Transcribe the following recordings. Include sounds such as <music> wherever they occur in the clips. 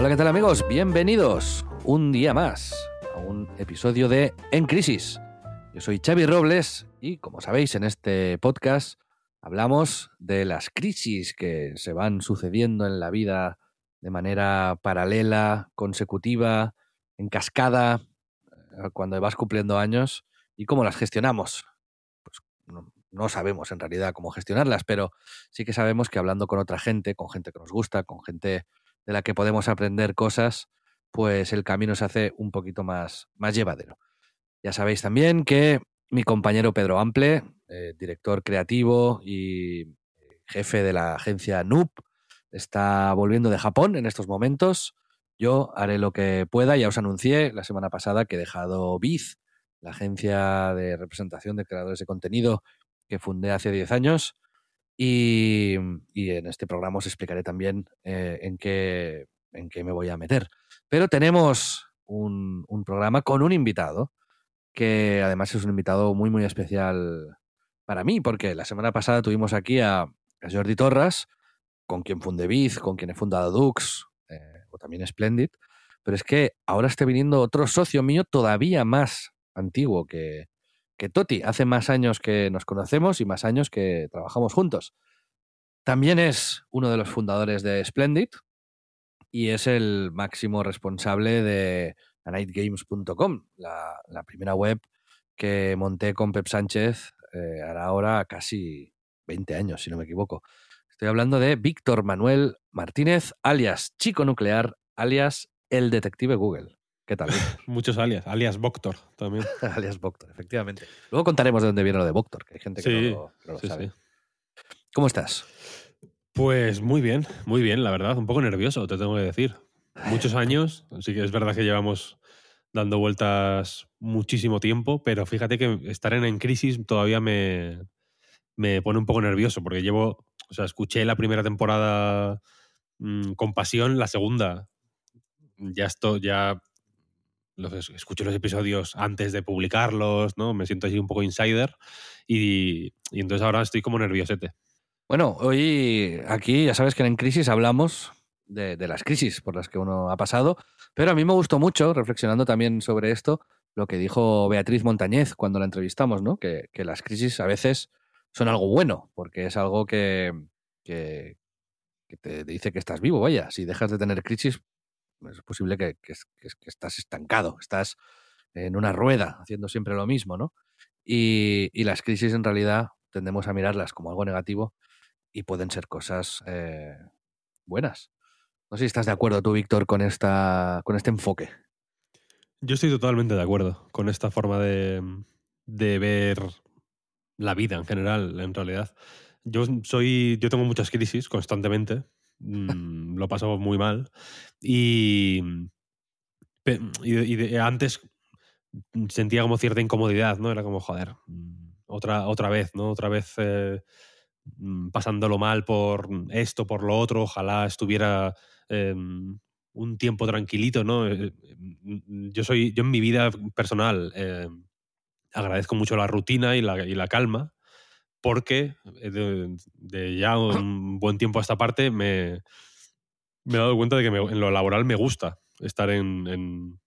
Hola, ¿qué tal amigos? Bienvenidos un día más a un episodio de En Crisis. Yo soy Xavi Robles y como sabéis en este podcast hablamos de las crisis que se van sucediendo en la vida de manera paralela, consecutiva, en cascada, eh, cuando vas cumpliendo años y cómo las gestionamos. Pues no, no sabemos en realidad cómo gestionarlas, pero sí que sabemos que hablando con otra gente, con gente que nos gusta, con gente de la que podemos aprender cosas, pues el camino se hace un poquito más, más llevadero. Ya sabéis también que mi compañero Pedro Ample, eh, director creativo y eh, jefe de la agencia Noob, está volviendo de Japón en estos momentos. Yo haré lo que pueda, ya os anuncié la semana pasada que he dejado Biz, la agencia de representación de creadores de contenido que fundé hace 10 años, y, en este programa os explicaré también eh, en, qué, en qué me voy a meter. Pero tenemos un, programa con un invitado, que además es un invitado muy, muy especial para mí, porque la semana pasada tuvimos aquí a, a Jordi Torras, con quien fundé Biz, con quien he fundado Dux, eh, o también Splendid, pero es que ahora está viniendo otro socio mío todavía más antiguo que, que Toti. Hace más años que nos conocemos y más años que trabajamos juntos. También es uno de los fundadores de Splendid y es el máximo responsable de nightgames.com, la, la, primera web que monté con Pep Sánchez eh, hará ahora casi 20 años, si no me equivoco. Estoy hablando de Víctor Manuel Martínez, alias Chico Nuclear, alias el detective Google. ¿Qué tal? <laughs> Muchos alias, alias Voctor también. <laughs> alias Voctor, efectivamente. Luego contaremos de dónde viene lo de Voctor, que hay gente que sí, no lo, no lo sí, sabe. sí. ¿Cómo estás? Pues muy bien, muy bien, la verdad. Un poco nervioso, te tengo que decir. Muchos años, así que es verdad que llevamos dando vueltas muchísimo tiempo, pero fíjate que estar en, en crisis todavía me, me pone un poco nervioso, porque llevo, o sea, escuché la primera temporada mmm, con pasión, la segunda ya estoy, ya los, escucho los episodios antes de publicarlos, ¿no? Me siento así un poco insider y, y, entonces ahora estoy como nerviosete. Bueno, hoy aquí ya sabes que en Crisis hablamos de, las crisis por las que uno ha pasado, pero a mí me gustó mucho, reflexionando también sobre esto, lo que dijo Beatriz Montañez cuando la entrevistamos, ¿no? Que, las crisis a veces son algo bueno, porque es algo que te dice que estás vivo, vaya, si dejas de tener crisis, es posible que, estás estancado, estás en una rueda haciendo siempre lo mismo, ¿no? Y, y, las crisis en realidad tendemos a mirarlas como algo negativo y pueden ser cosas eh, buenas. No sé si estás de acuerdo tú, Víctor, con, esta, con este enfoque. Yo estoy totalmente de acuerdo con esta forma de, de ver la vida en general, en realidad. Yo soy, yo tengo muchas crisis constantemente, Mm, lo paso muy mal. Y, y de, antes sentía como cierta incomodidad, ¿no? Era como, joder, mm, otra, otra vez, ¿no? Otra vez eh, pasándolo mal por esto, por lo otro, ojalá estuviera eh, un tiempo tranquilito, ¿no? Eh, yo soy, yo en mi vida personal agradezco mucho la rutina y la, y la calma, porque de, de, ya <coughs> un buen tiempo a esta parte me, me he dado cuenta de que me, en lo laboral me gusta estar en, en,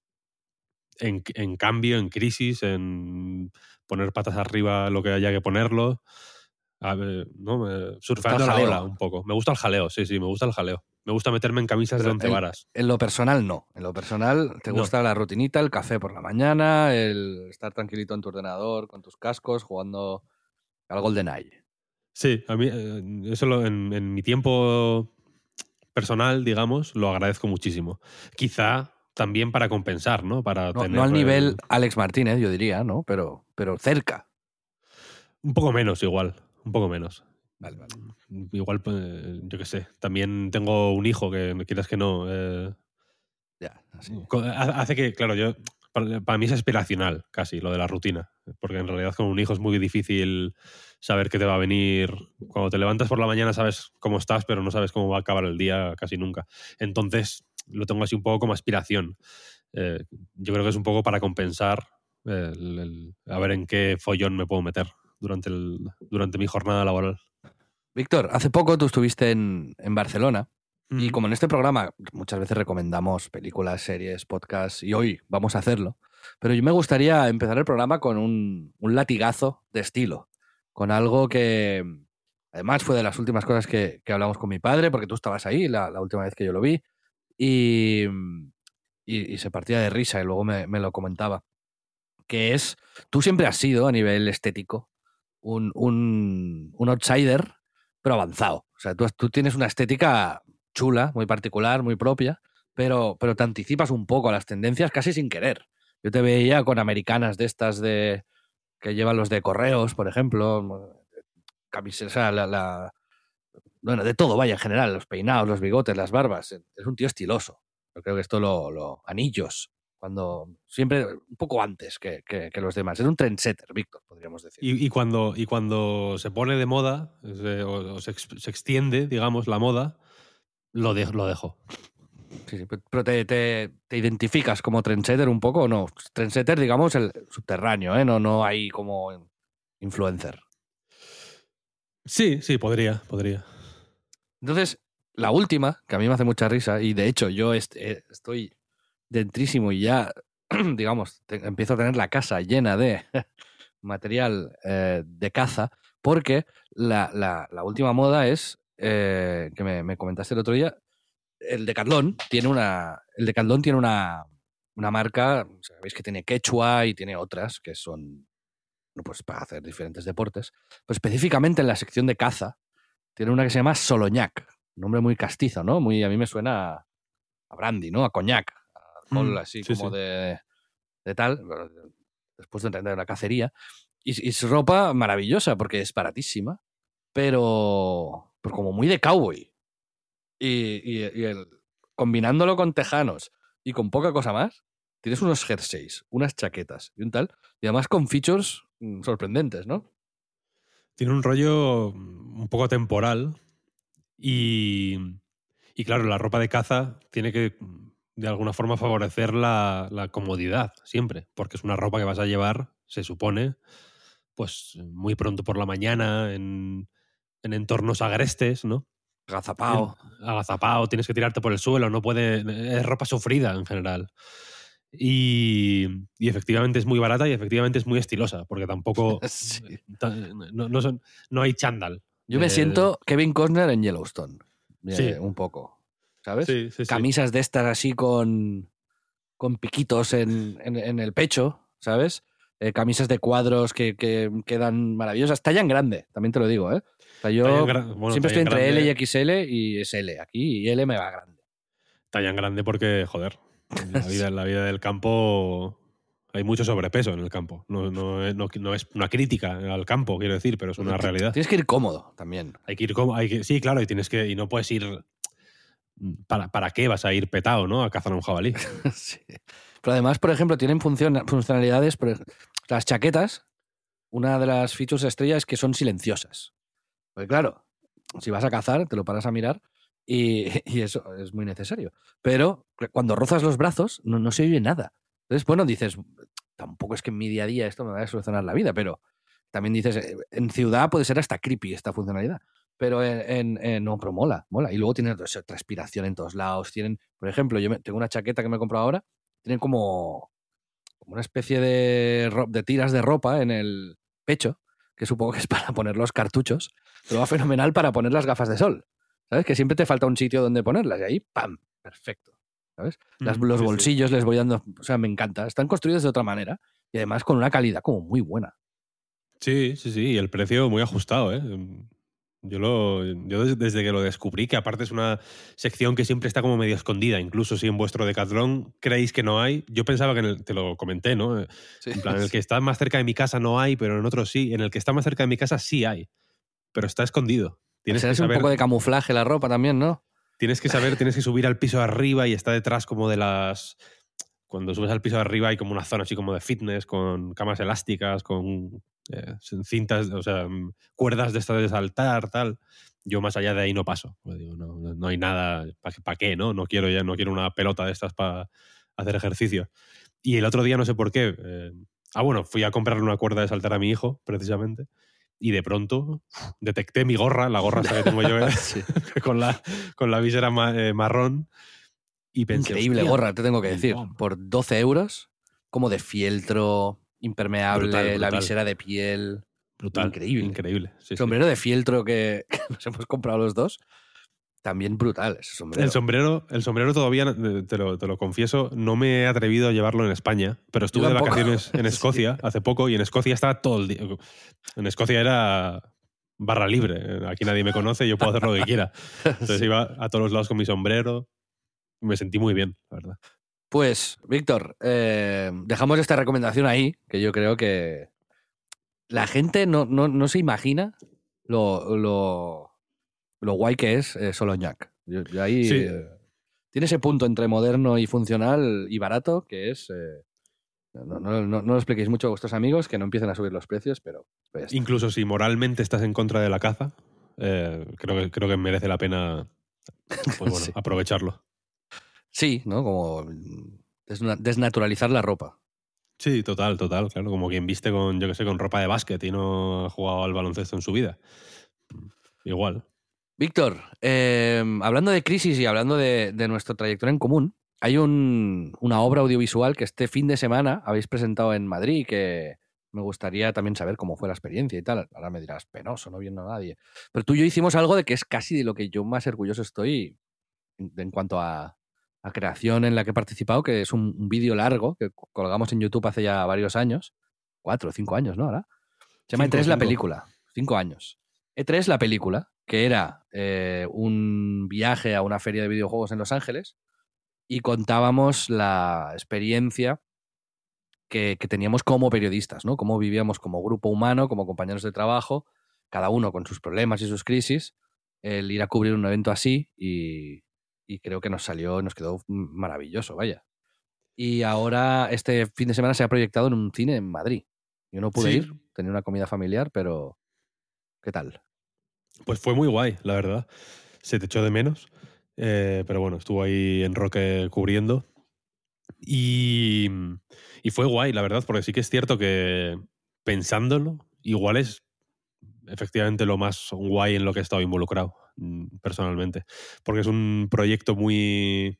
en, en, cambio, en crisis, en poner patas arriba lo que haya que ponerlo. A ver, ¿no? Surfeando la ola un poco. Me gusta el jaleo, sí, sí, me gusta el jaleo. Me gusta meterme en camisas Pero de once en, varas. En lo personal, no. En lo personal, te gusta no. la rutinita, el café por la mañana, el estar tranquilito en tu ordenador, con tus cascos, jugando al GoldenEye. Sí, a mí eh, eso lo, en, en, mi tiempo personal, digamos, lo agradezco muchísimo. Quizá también para compensar, ¿no? Para No, tener no al el- nivel Alex Martínez, yo diría, ¿no? Pero, pero cerca. Un poco menos igual, un poco menos. Vale, vale. Igual, pues, yo qué sé. También tengo un hijo que, quieras que no, eh, Ya, así. hace que, claro, yo para, para mí es aspiracional casi lo de la rutina, porque en realidad con un hijo es muy difícil saber qué te va a venir. Cuando te levantas por la mañana sabes cómo estás, pero no sabes cómo va a acabar el día casi nunca. Entonces lo tengo así un poco como aspiración. Eh, yo creo que es un poco para compensar el- a ver en qué follón me puedo meter durante, el, durante mi jornada laboral. Víctor, hace poco tú estuviste en, en Barcelona y como en este programa muchas veces recomendamos películas, series, podcasts y hoy vamos a hacerlo, pero yo me gustaría empezar el programa con un, un latigazo de estilo, con algo que además fue de las últimas cosas que, que hablamos con mi padre, porque tú estabas ahí la, la última vez que yo lo vi y, y- y se partía de risa y luego me, me lo comentaba, que es, tú siempre has sido a nivel estético un, un, un outsider, pero avanzado. O sea, tú, tú tienes una estética chula, muy particular, muy propia, pero, pero te anticipas un poco a las tendencias casi sin querer. Yo te veía con americanas de estas de que llevan los de correos, por ejemplo, camisetas, o sea, la, la- bueno, de todo, vaya, en general, los peinados, los bigotes, las barbas. Es un tío estiloso. Yo creo que esto lo, lo anillos, cuando siempre un poco antes que, que- los demás. Es un trendsetter, Víctor, podríamos decir. Y, cuando, y cuando se pone de moda, se- o, se, se extiende, digamos, la moda, lo, de- lo dejo. Sí, sí, pe- pero te, te- te identificas como trendsetter un poco o no? Trendsetter, digamos, el subterráneo, ¿eh? No, no hay como influencer. Sí, sí, podría, podría. Entonces, la última, que a mí me hace mucha risa, y de hecho yo est- eh, estoy dentrísimo y ya, <clears throat> digamos, empiezo a tener la casa llena de <laughs> material eh, de caza, porque la, la- la última moda es, eh, que me, me comentaste el otro día, el Decathlon tiene una, el Decathlon tiene una, una marca, sabéis que tiene Quechua y tiene otras que son pues para hacer diferentes deportes, pero específicamente en la sección de caza tiene una que se llama Soloñac, nombre muy castizo, ¿no? Muy, a mí me suena a, a brandy, ¿no? A coñac, a alcohol Mm, así sí, como sí. De, de tal, después de entender la cacería. Y, y es ropa maravillosa porque es baratísima, pero, pero como muy de cowboy. Y, y- y el- combinándolo con tejanos y con poca cosa más, tienes unos jerseys, unas chaquetas y un tal, y además con features mm, sorprendentes, ¿no? Tiene un rollo mm, un poco temporal y, y claro, la ropa de caza tiene que mm, de alguna forma favorecer la, la comodidad siempre, porque es una ropa que vas a llevar, se supone, pues muy pronto por la mañana, en, en entornos agrestes, ¿no? Gazapao. agazapado, tienes que tirarte por el suelo, no puede. Es ropa sufrida en general. Y, y efectivamente es muy barata y efectivamente es muy estilosa, porque tampoco. <laughs> Sí. no, no son- no hay chándal. Yo me Eh, siento Kevin Costner en Yellowstone. eh, Sí. Un poco. ¿Sabes? Sí, sí, sí. Camisas de estas así con, con piquitos en, en- en el pecho, ¿sabes? Eh, camisas de cuadros que, que quedan maravillosas. Talla en grande, también te lo digo, ¿eh? O sea, yo bueno, siempre estoy en entre grande- L y XL y es L aquí y L me va grande. Talla en grande porque, joder, en la vida, en la vida del campo hay mucho sobrepeso en el campo. No, no, no- no es una crítica al campo, quiero decir, pero es una realidad. Tienes que ir cómodo también. Hay que ir. Hay que, sí, claro, y tienes que. Y no puedes ir. ¿Para, ¿Para qué vas a ir petado, no? A cazar a un jabalí. <laughs> Sí. Pero además, por ejemplo, tienen funciona- funcionalidades. las chaquetas, una de las features estrella es que son silenciosas. Porque claro, si vas a cazar, te lo paras a mirar y, <laughs> y eso es muy necesario. Pero cuando rozas los brazos, no, no se oye nada. Entonces, bueno, dices, tampoco es que en mi día a día esto me vaya a solucionar la vida, pero también dices, en ciudad puede ser hasta creepy esta funcionalidad. Pero en, en- en- no, pero mola, mola. Y luego tienen transpiración en todos lados. Tienen, por ejemplo, yo me- tengo una chaqueta que me he comprado ahora, tienen como, como una especie de, de tiras de ropa en el pecho, que supongo que es para poner los cartuchos, pero va fenomenal para poner las gafas de sol. ¿Sabes? Que siempre te falta un sitio donde ponerlas y ahí, ¡pam! Perfecto. ¿Sabes? Las- Mm, los sí, sí. bolsillos les voy dando, o sea, me encanta. Están construidos de otra manera y además con una calidad como muy buena. Sí, sí, sí. Y el precio muy ajustado, ¿eh? Yo, lo, yo des- desde que lo descubrí, que aparte es una sección que siempre está como medio escondida, incluso si en vuestro Decathlon creéis que no hay, yo pensaba que en el, te lo comenté, ¿no? En plan, en el <laughs> que está más cerca de mi casa no hay, pero en otros sí. En el que está más cerca de mi casa sí hay, pero está escondido. Tienes que un saber, poco de camuflaje la ropa también, ¿no? tienes que saber, tienes que subir al piso de arriba y está detrás como de las... Cuando subes al piso de arriba hay como una zona así como de fitness, con camas elásticas, con eh, cintas, o sea, mm, cuerdas de estas de saltar, tal. Yo más allá de ahí no paso. Pues digo, no, no- hay nada, ¿para qué? No? No quiero ya, no quiero una pelota de estas para hacer ejercicio. Y el otro día no sé por qué. eh, ah, bueno, fui a comprarle una cuerda de saltar a mi hijo, precisamente. Y de pronto detecté mi gorra, la gorra que tengo yo <laughs> eh, Sí. <laughs> con, la, con la visera ma- eh, marrón. Y pensé, Increíble "Hostia, gorra, te tengo que decir. guau". Por 12 euros, como de fieltro, impermeable, Brutal, la visera de piel. Brutal. Increíble. Increíble. sí, sí. sombrero de fieltro que, <laughs> que nos hemos comprado los dos. También brutal ese sombrero. El sombrero, el sombrero todavía, eh, te lo, te lo confieso, no me he atrevido a llevarlo en España, pero estuve de vacaciones en <laughs> Sí. Escocia hace poco y en Escocia estaba todo el día. En Escocia era barra libre. Aquí nadie me conoce, yo puedo hacer lo que quiera. <laughs> Entonces iba a todos los lados con mi sombrero. Me sentí muy bien, la verdad. Pues, Víctor, eh, dejamos esta recomendación ahí, que yo creo que la gente no, no, no se imagina lo, lo, lo guay que es eh. Yo- yo ahí Sí. eh, tiene ese punto entre moderno y funcional y barato que es... eh, no, no- no- no lo expliquéis mucho a vuestros amigos, que no empiecen a subir los precios, pero... pues. Incluso si moralmente estás en contra de la caza, eh, creo, que, creo que merece la pena pues <laughs> bueno, Sí. aprovecharlo. Sí, ¿no? Como mm, desna- desnaturalizar la ropa. Sí, total, total, claro. Como quien viste con, yo que sé, con ropa de básquet y no ha jugado al baloncesto en su vida. Igual. Víctor, eh, hablando de crisis y hablando de, de nuestra trayectoria en común, hay un- una obra audiovisual que este fin de semana habéis presentado en Madrid que me gustaría también saber cómo fue la experiencia y tal. Ahora me dirás, penoso, no viendo a nadie. Pero tú y yo hicimos algo de que es casi de lo que yo más orgulloso estoy en cuanto a, a creación en la que he participado, que es un, un vídeo largo que colgamos en YouTube hace ya varios años, cuatro o cinco años, ¿no? Ahora. Se llama Cinco, E3 la película, cinco años. E3 la película, que era eh, un viaje a una feria de videojuegos en Los Ángeles y contábamos la experiencia que, que teníamos como periodistas, ¿no? Cómo vivíamos como grupo humano, como compañeros de trabajo, cada uno con sus problemas y sus crisis, el ir a cubrir un evento así y, y creo que nos salió, nos quedó maravilloso, vaya. Y ahora este fin de semana se ha proyectado en un cine en Madrid. Yo no pude Sí. ir, tenía una comida familiar, pero ¿qué tal? Pues fue muy guay, la verdad. Se te echó de menos. eh, pero bueno, estuvo ahí en Roque cubriendo. Y, y fue guay, la verdad, porque sí que es cierto que pensándolo, igual es efectivamente lo más guay en lo que he estado involucrado, personalmente. Porque es un proyecto muy.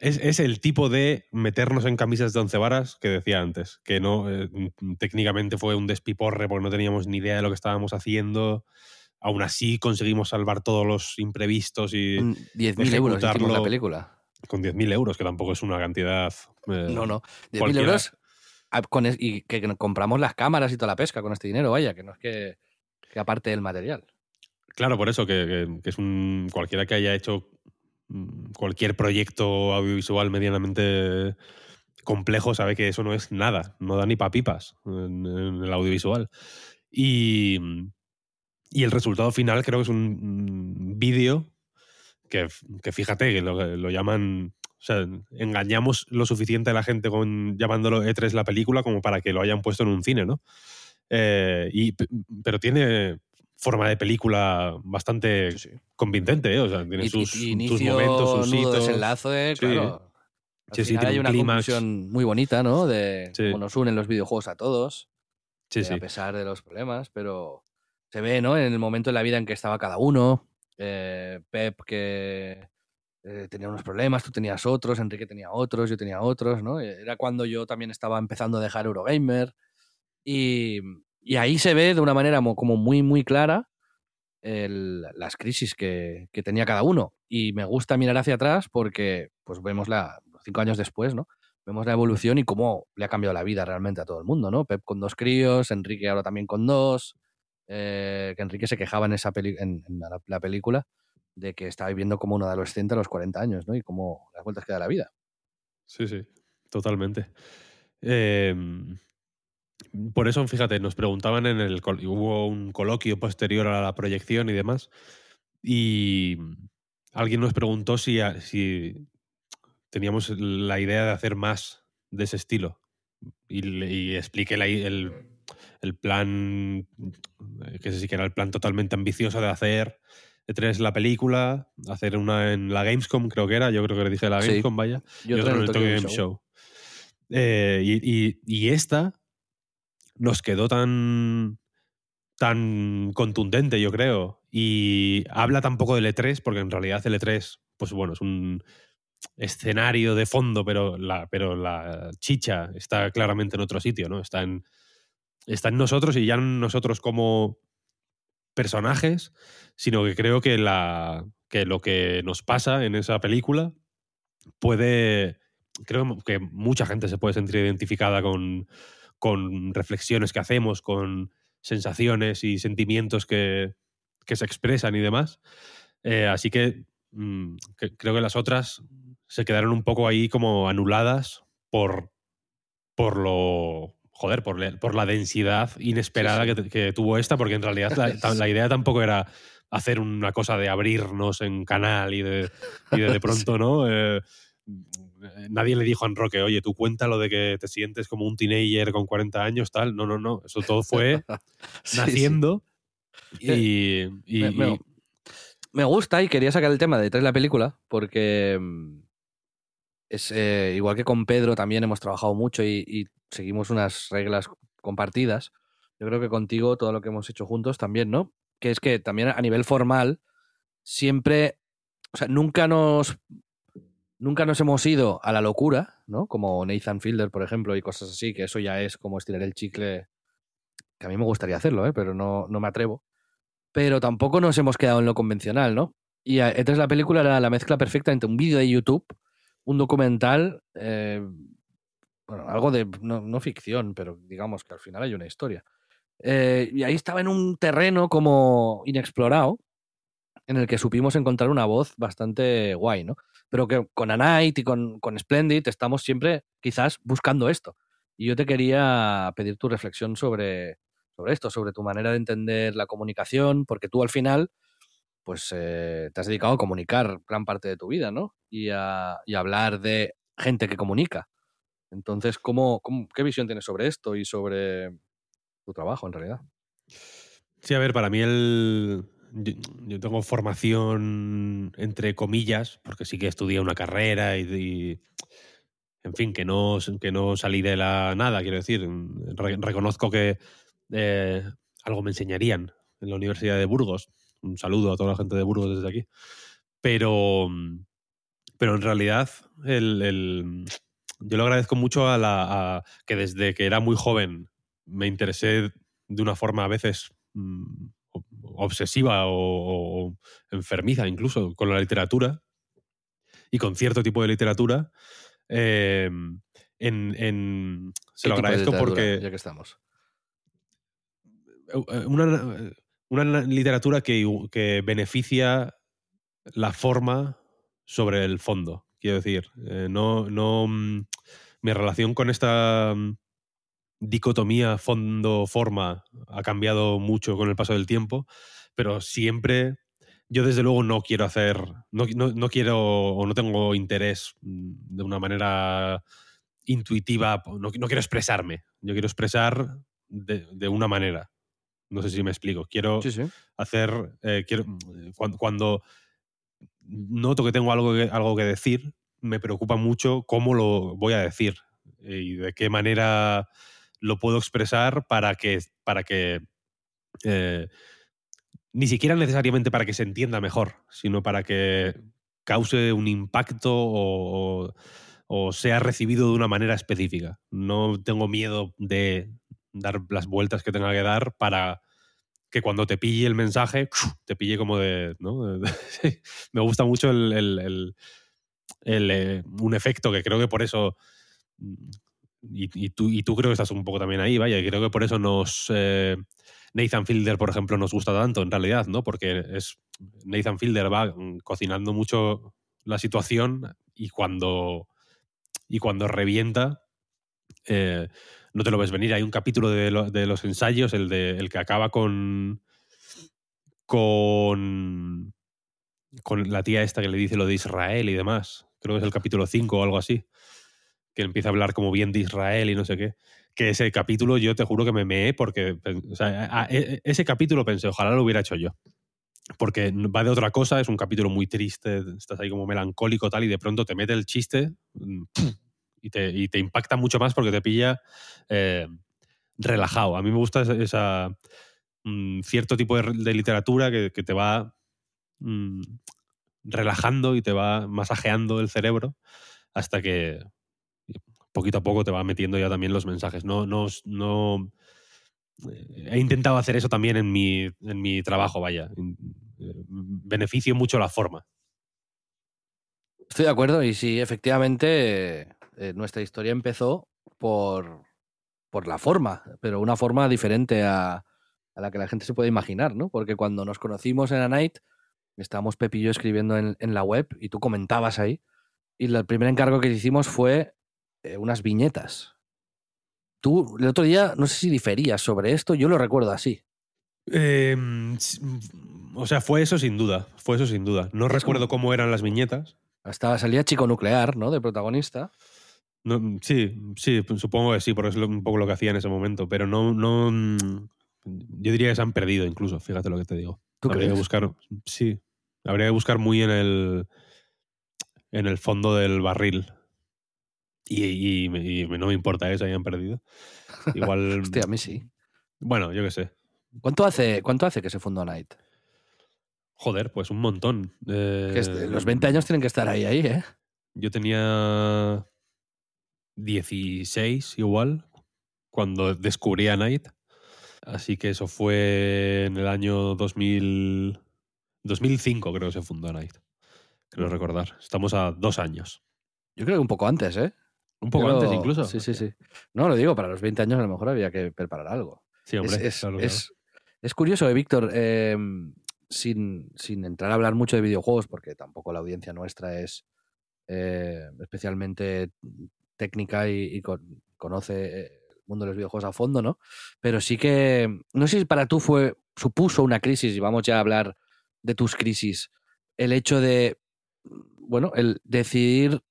Es, es el tipo de meternos en camisas de once varas que decía antes, que no eh, mm, técnicamente fue un despiporre porque no teníamos ni idea de lo que estábamos haciendo. Aún así conseguimos salvar todos los imprevistos y Un 10.000 euros la película. con 10.000 euros, que tampoco es una cantidad. eh, No, no. 10.000 cualquiera. euros ah, con es- y que, que compramos las cámaras y toda la pesca con este dinero, vaya, que no es que, que aparte del material. Claro, por eso, que, es un. Cualquiera que haya hecho mm, cualquier proyecto audiovisual medianamente complejo sabe que eso no es nada, no da ni papipas en, en el audiovisual. Y, y el resultado final creo que es un mm, vídeo que, que fíjate, que lo, llaman. O sea, engañamos lo suficiente a la gente con llamándolo E3 la película como para que lo hayan puesto en un cine, ¿no? Eh, y, pero tiene forma de película bastante convincente, ¿eh? O sea, tiene Y, sus, y- y sus momentos, sus nudo, hitos. desenlace, claro. Al Sí, sí, final tiene hay un una clímax. conclusión muy bonita, ¿no? De Sí. cómo nos unen los videojuegos a todos, Sí, eh, sí. a pesar de los problemas, pero se ve, ¿no? En el momento de la vida en que estaba cada uno. eh, Pep que eh, tenía unos problemas, tú tenías otros, Enrique tenía otros, yo tenía otros, ¿no? Era cuando yo también estaba empezando a dejar Eurogamer. Y, y ahí se ve de una manera mo- como muy, muy clara el- las crisis que, que tenía cada uno. Y me gusta mirar hacia atrás porque pues vemos la, cinco años después, ¿no? Vemos la evolución y cómo le ha cambiado la vida realmente a todo el mundo, ¿no? Pep con dos críos, Enrique ahora también con dos, eh, que Enrique se quejaba en, esa peli- en, la, la película de que estaba viviendo como un adolescente a los 40 años, ¿no? Y cómo las vueltas que da la vida. Sí, sí, totalmente. Em, por eso, fíjate, nos preguntaban en el. Hubo un coloquio posterior a la proyección y demás. Y alguien nos preguntó si, si teníamos la idea de hacer más de ese estilo. Y, expliqué la el, el plan, que ese sí que era el plan totalmente ambicioso de hacer de tres la película, hacer una en la Gamescom, creo que era, yo creo que le dije la Sí. Gamescom, vaya Y y otra en el Tokyo Game Show. Eh, y, y- y esta nos quedó tan, tan contundente, yo creo. Y habla tampoco del E3, porque en realidad el E3, pues bueno, es un escenario de fondo, pero la, pero la chicha está claramente en otro sitio, ¿no? Está en, está en nosotros y ya no nosotros como personajes, sino que creo que, la, que lo que nos pasa en esa película puede. Creo que mucha gente se puede sentir identificada con, con reflexiones que hacemos, con sensaciones y sentimientos que, que se expresan y demás. Eh, así que, mm, que creo que las otras se quedaron un poco ahí como anuladas por, por lo. Joder, por, le- por la densidad inesperada Sí, sí. Que, que tuvo esta, porque en realidad la, <laughs> idea tampoco era hacer una cosa de abrirnos en canal y de, y de, de pronto, ¿no? Eh, nadie le dijo a Enroque, oye, tú cuéntalo de que te sientes como un teenager con 40 años, tal. No, no, no. Eso todo <laughs> fue Sí, sí. naciendo. Y, y- Me, me- y- me gusta y quería sacar el tema de detrás de la película porque mm, es eh, igual que con Pedro también hemos trabajado mucho y, y seguimos unas reglas compartidas. Yo creo que contigo todo lo que hemos hecho juntos también, ¿no? Que es que también a nivel formal siempre, o sea, nunca nos nunca nos hemos ido a la locura, ¿no? Como Nathan Fielder, por ejemplo, y cosas así, que eso ya es como estirar el chicle, que a mí me gustaría hacerlo, ¿eh? Pero no, no me atrevo pero tampoco nos hemos quedado en lo convencional, ¿no? Y entonces la película era la mezcla perfecta entre un vídeo de YouTube, un documental, eh, bueno, algo de, no, no ficción, pero digamos que al final hay una historia. Eh, y ahí estaba en un terreno como inexplorado, en el que supimos encontrar una voz bastante guay, ¿no? Pero que con A Night y con, con Splendid estamos siempre quizás buscando esto. Y yo te quería pedir tu reflexión sobre, sobre esto, sobre tu manera de entender la comunicación, porque tú al final, pues eh, te has dedicado a comunicar gran parte de tu vida, ¿no? Y a, y hablar de gente que comunica. Entonces, ¿cómo, cómo, qué visión tienes sobre esto y sobre tu trabajo en realidad? Sí, a ver, para mí el. Yo, tengo formación entre comillas, porque sí que estudié una carrera y, en fin, que no, que no salí de la nada, quiero decir. Re- reconozco que eh, algo me enseñarían en la Universidad de Burgos. Un saludo a toda la gente de Burgos desde aquí. Pero, pero en realidad, el, el- yo lo agradezco mucho a la que desde que era muy joven me interesé de una forma a veces mm, obsesiva o, o enfermiza incluso con la literatura y con cierto tipo de literatura. eh, en, en- se lo ¿Qué tipo de agradezco porque Ya que estamos. eh, una, una literatura que, que beneficia la forma sobre el fondo. Quiero decir, eh, no, no. mm, Mi relación con esta mm, dicotomía fondo-forma ha cambiado mucho con el paso del tiempo, pero siempre. Yo, desde luego, no quiero hacer. No, no- no quiero o no tengo interés mm, de una manera intuitiva. No, no quiero expresarme. Yo quiero expresar de, de una manera. No sé si me explico. Quiero Sí, sí. hacer. eh, quiero, cuando, cuando noto que tengo algo que, algo que decir, me preocupa mucho cómo lo voy a decir eh, y de qué manera lo puedo expresar para que, para que eh, ni siquiera necesariamente para que se entienda mejor, sino para que cause un impacto o, o- sea recibido de una manera específica. No tengo miedo de dar las vueltas que tenga que dar para que cuando te pille el mensaje, te pille como de... ¿no? <laughs> Me gusta mucho el, el- el- el, eh, un efecto que creo que por eso mm, y, tú, y tú creo que estás un poco también ahí, vaya, y creo que por eso nos... Eh, Nathan Fielder, por ejemplo, nos gusta tanto en realidad, ¿no? Porque es Nathan Fielder va cocinando mucho la situación y cuando, y cuando revienta eh, no te lo ves venir. Hay un capítulo de, los ensayos, el, de, el que acaba con, con, con la tía esta que le dice lo de Israel y demás. Creo que es el capítulo 5 o algo así. Que empieza a hablar como bien de Israel y no sé qué que ese capítulo yo te juro que me meé porque e, e, ese capítulo pensé, ojalá lo hubiera hecho yo. Porque va de otra cosa, es un capítulo muy triste, estás ahí como melancólico tal y de pronto te mete el chiste mm, y te, impacta mucho más porque te pilla eh, relajado. A mí me gusta esa, mm, cierto tipo de, literatura que, te va mm, relajando y te va masajeando el cerebro hasta que poquito a poco te va metiendo ya también los mensajes. No, no, no eh, he intentado hacer eso también en mi, en mi trabajo, vaya. Eh, beneficio mucho la forma. Estoy de acuerdo y sí, efectivamente, eh, nuestra historia empezó por, por la forma, pero una forma diferente a, a, la que la gente se puede imaginar, ¿no? Porque cuando nos conocimos en A Night, estábamos Pepillo escribiendo en, en la web y tú comentabas ahí, y el primer encargo que hicimos fue eh, unas viñetas. Tú el otro día, no sé si diferías sobre esto, yo lo recuerdo así. Em, o sea, fue eso sin duda, fue eso sin duda. No recuerdo cómo eran las viñetas. Estaba, salía Chico Nuclear, ¿no? De protagonista. No, sí, sí, supongo que sí, porque es un poco lo que hacía en ese momento, pero no, no, yo diría que se han perdido incluso, fíjate lo que te digo. ¿Tú habría que buscar, sí, habría que buscar muy en el, en el fondo del barril y, no me importa eso, hayan perdido. Igual. <laughs> Hostia, a mí sí. Bueno, yo qué sé. ¿Cuánto hace, ¿Cuánto hace que se fundó Night? Joder, pues un montón. los 20 años tienen que estar ahí, ahí, ¿eh? Yo tenía 16 igual cuando descubrí a Night. Así que eso fue en el año 2000, 2005 creo que se fundó Night. Creo recordar. Estamos a dos años. Yo creo que un poco antes, ¿eh? Un poco antes incluso. Sí, sí, sí. No, lo digo, para los 20 años a lo mejor había que preparar algo. Sí, hombre. Es, es, curioso, eh, Víctor, em, sin, sin, entrar a hablar mucho de videojuegos, porque tampoco la audiencia nuestra es eh, especialmente técnica y, conoce eh, el mundo de los videojuegos a fondo, ¿no? Pero sí que, no sé si para tú fue, supuso una crisis, y vamos ya a hablar de tus crisis, el hecho de, bueno, el decidir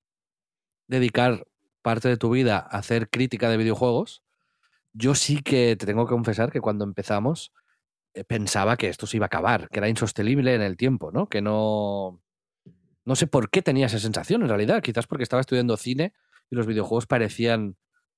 dedicar parte de tu vida hacer crítica de videojuegos, yo sí que te tengo que confesar que cuando empezamos eh, pensaba que esto se iba a acabar, que era insostenible en el tiempo, ¿no? Que no... No sé por qué tenía esa sensación en realidad, quizás porque estaba estudiando cine y los videojuegos parecían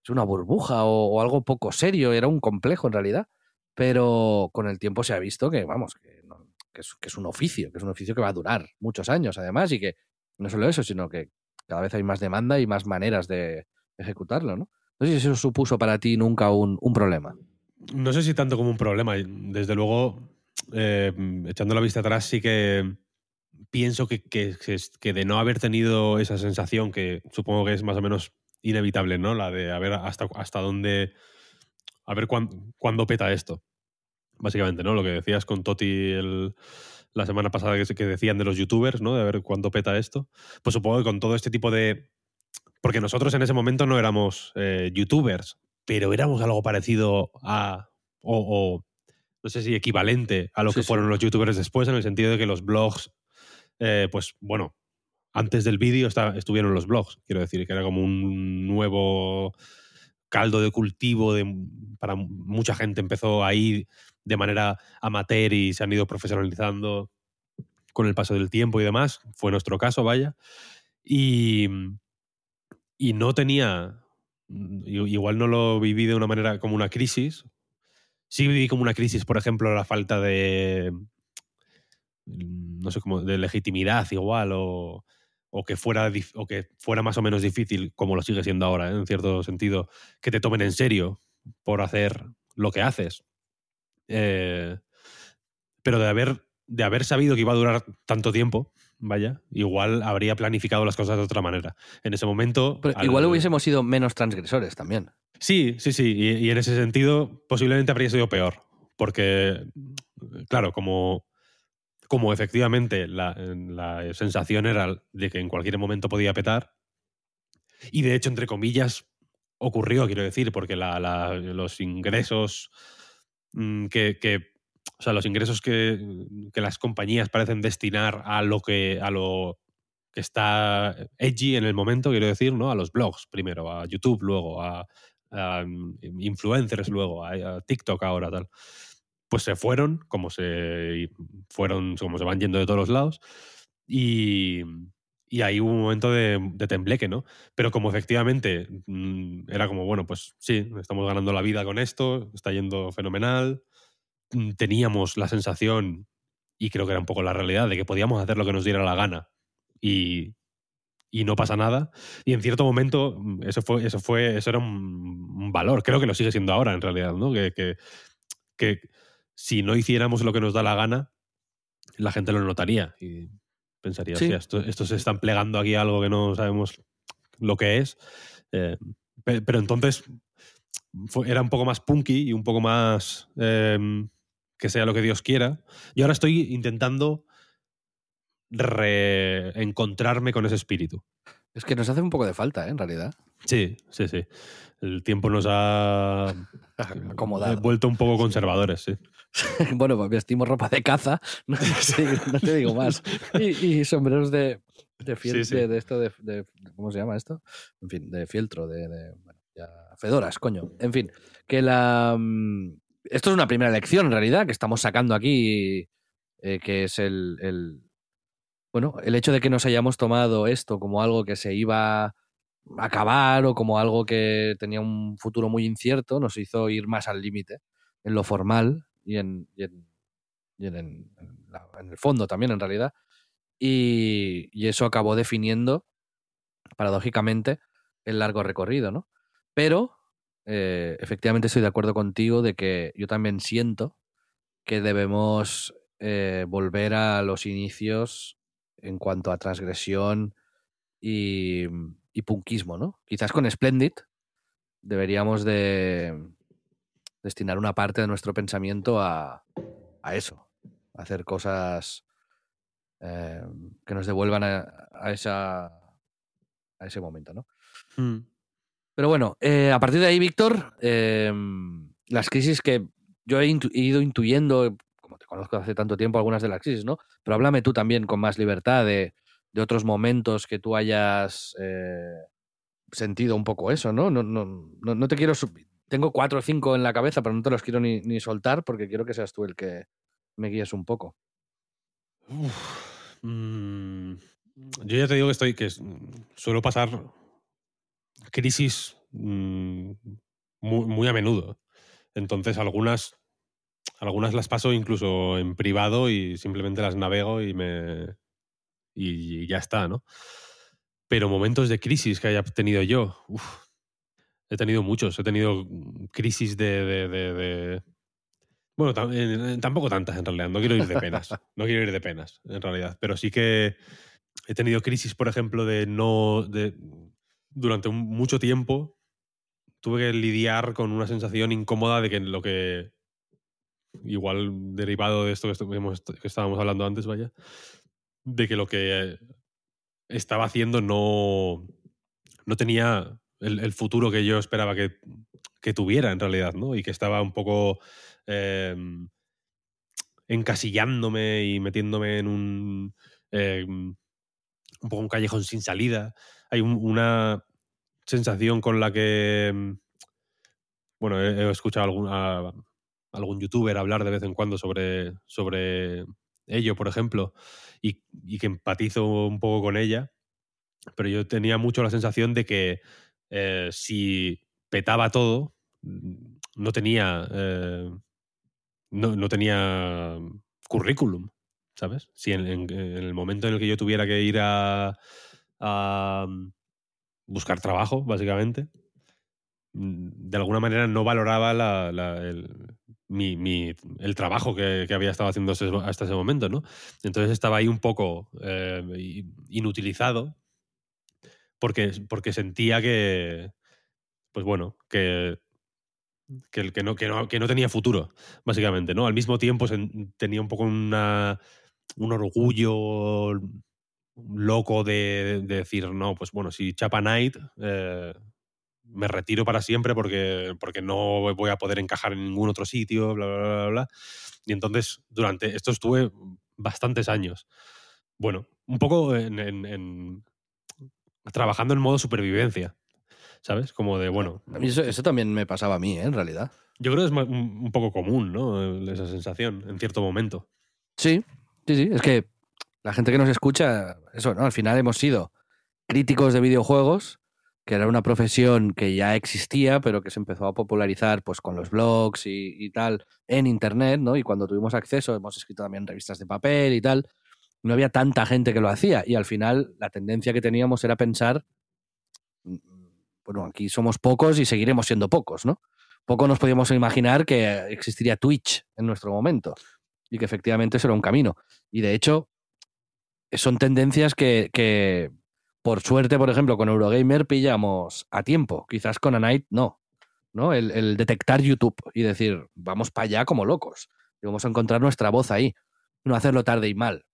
una burbuja o, algo poco serio, era un complejo en realidad, pero con el tiempo se ha visto que, vamos, que, es, que es un oficio, que es un oficio que va a durar muchos años además y que no solo eso, sino que cada vez hay más demanda y más maneras de ejecutarlo, ¿no? No sé si eso supuso para ti nunca un, problema. No sé si tanto como un problema. Desde luego, eh, echando la vista atrás, sí que pienso que, que, de no haber tenido esa sensación, que supongo que es más o menos inevitable, ¿no? La de a ver hasta, hasta dónde. A ver cuándo, peta esto. Básicamente, ¿no? Lo que decías con Toti el, la semana pasada que, que decían de los youtubers, ¿no? De ver cuánto peta esto. Pues supongo que con todo este tipo de. Porque nosotros en ese momento no éramos eh, youtubers, pero éramos algo parecido a. O, no sé si equivalente a lo que fueron los youtubers después, en el sentido de que los blogs, eh, pues bueno, antes del vídeo estuvieron los blogs, quiero decir, que era como un nuevo caldo de cultivo de, para mucha gente empezó ahí de manera amateur y se han ido profesionalizando con el paso del tiempo y demás. Fue nuestro caso, vaya. Y, y no tenía, igual no lo viví de una manera como una crisis. Sí viví como una crisis, por ejemplo, la falta de, no sé cómo, de legitimidad igual o, o que fuera o que fuera más o menos difícil, como lo sigue siendo ahora, ¿eh? en cierto sentido, que te tomen en serio por hacer lo que haces. Eh, pero de haber, de haber sabido que iba a durar tanto tiempo, vaya, igual habría planificado las cosas de otra manera. En ese momento... Pero al- igual hubiésemos sido menos transgresores también. Sí, sí, sí. Y, y en ese sentido, posiblemente habría sido peor. Porque, claro, como, como efectivamente la, la sensación era de que en cualquier momento podía petar, y de hecho, entre comillas, ocurrió, quiero decir, porque la- la- los ingresos mm, que, O sea, los ingresos que, que las compañías parecen destinar a lo que. a lo que está edgy en el momento, quiero decir, ¿no? A los blogs primero, a YouTube luego, a, a influencers luego, a, a TikTok ahora, tal. Pues se fueron, como se fueron, como se van yendo de todos los lados. Y, y ahí hubo un momento de, de tembleque, ¿no? Pero como efectivamente mm, era como, bueno, pues sí, estamos ganando la vida con esto, está yendo fenomenal. Mm, Teníamos la sensación, y creo que era un poco la realidad, de que podíamos hacer lo que nos diera la gana y, y no pasa nada. Y en cierto momento mm, eso fue, eso fue, eso era un, valor. Creo que lo sigue siendo ahora, en realidad, ¿no? Que, que, si no hiciéramos lo que nos da la gana, la gente lo notaría pensaría, Sí. "Hostia, esto, estos se están plegando aquí a algo que no sabemos lo que es. Eh, pe- pero entonces fue- era un poco más punky y un poco más em, que sea lo que Dios quiera. Y ahora estoy intentando reencontrarme con ese espíritu. Es que nos hace un poco de falta, ¿eh? en realidad. Sí, sí, sí. El tiempo nos ha <laughs> Acomodado. vuelto un poco conservadores, sí. <laughs> bueno, pues vestimos ropa de caza, <laughs> no te digo, no te digo más. Y, y sombreros de, de, fiel- Sí, sí. de, de esto, de, de- ¿Cómo se llama esto? En fin, de fieltro, de. bueno, ya, fedoras, coño. En fin, que la. mm, Esto es una primera lección, en realidad, que estamos sacando aquí, eh, que es el, el- Bueno, el hecho de que nos hayamos tomado esto como algo que se iba a acabar o como algo que tenía un futuro muy incierto, nos hizo ir más al límite en lo formal y en, y en, en la- en el fondo también, en realidad. Y, y eso acabó definiendo, paradójicamente, el largo recorrido, ¿no? Pero, eh, efectivamente, estoy de acuerdo contigo de que yo también siento que debemos eh, volver a los inicios en cuanto a transgresión y, y punkismo, ¿no? Quizás con Splendid deberíamos de destinar una parte de nuestro pensamiento a, a eso, a hacer cosas eh, que nos devuelvan a, a esa, a ese momento, ¿no? Pero bueno, eh, a partir de ahí, Víctor, eh, las crisis que yo he, intu- he ido intuyendo, conozco hace tanto tiempo, algunas de las crisis, ¿no? Pero háblame tú también con más libertad de, de otros momentos que tú hayas eh, sentido un poco eso, ¿no? No, no, no, no te quiero... Tengo cuatro o cinco en la cabeza, pero no te los quiero ni, ni soltar porque quiero que seas tú el que me guíes un poco. Uf, mm, yo ya te digo que estoy, que es- suelo pasar crisis mm, muy, muy a menudo. Entonces algunas, algunas las paso incluso en privado y simplemente las navego y me y ya está, ¿no? Pero momentos de crisis que haya tenido yo, he tenido muchos. He tenido crisis de, bueno, eh, tampoco tantas en realidad. No quiero ir de penas. No quiero ir de penas, en realidad. Pero sí que he tenido crisis, por ejemplo, de no. De, durante mucho tiempo tuve que lidiar con una sensación incómoda de que lo que. Igual derivado de esto que, hemos- que estábamos hablando antes, vaya. De que lo que estaba haciendo no. No tenía el, futuro que yo esperaba que, que tuviera, en realidad, ¿no? Y que estaba un poco. em, encasillándome y metiéndome en un. em, un poco un callejón sin salida. Hay un- una sensación con la que. em, Bueno, he, he escuchado algún, a- algún youtuber hablar de vez en cuando sobre, sobre ello, por ejemplo, y, y que empatizo un poco con ella. Pero yo tenía mucho la sensación de que eh, si petaba todo, mm, no tenía. eh, no, no tenía currículum, ¿sabes? Si en, el momento en el que yo tuviera que ir a, a buscar trabajo, básicamente, mm, de alguna manera no valoraba la- el- mi, mi- el trabajo que, que había estado haciendo hasta ese momento, ¿no? Entonces estaba ahí un poco eh, inutilizado porque, porque sentía que, pues bueno, que, que, que, no, que, no, que no tenía futuro, básicamente, ¿no? Al mismo tiempo tenía un poco una, un orgullo loco de, de decir, no, pues bueno, si Chapa Knight, eh, me retiro para siempre porque, porque no voy a poder encajar en ningún otro sitio, bla, bla, bla, bla. Y entonces, durante esto estuve bastantes años. Bueno, un poco en, en- en- trabajando en modo supervivencia, ¿sabes? Como de, bueno, A mí eso, eso también me pasaba a mí, ¿eh? en realidad. yo creo que es un, un poco común, ¿no? Esa sensación, en cierto momento. Sí, sí, sí. Es que la gente que nos escucha, eso, ¿no? Al final hemos sido críticos de videojuegos, que era una profesión que ya existía, pero que se empezó a popularizar pues con los blogs y, y tal en internet, ¿no? Y cuando tuvimos acceso, hemos escrito también revistas de papel y tal. No había tanta gente que lo hacía. Y al final la tendencia que teníamos era pensar. mm, Bueno, aquí somos pocos y seguiremos siendo pocos, ¿no? Poco nos podíamos imaginar que existiría Twitch en nuestro momento y que efectivamente eso era un camino. Y de hecho, son tendencias que, que, por suerte, por ejemplo, con Eurogamer pillamos a tiempo. Quizás con Anite no. ¿no? El, el detectar YouTube y decir, vamos para allá como locos. Y vamos a encontrar nuestra voz ahí. No hacerlo tarde y mal.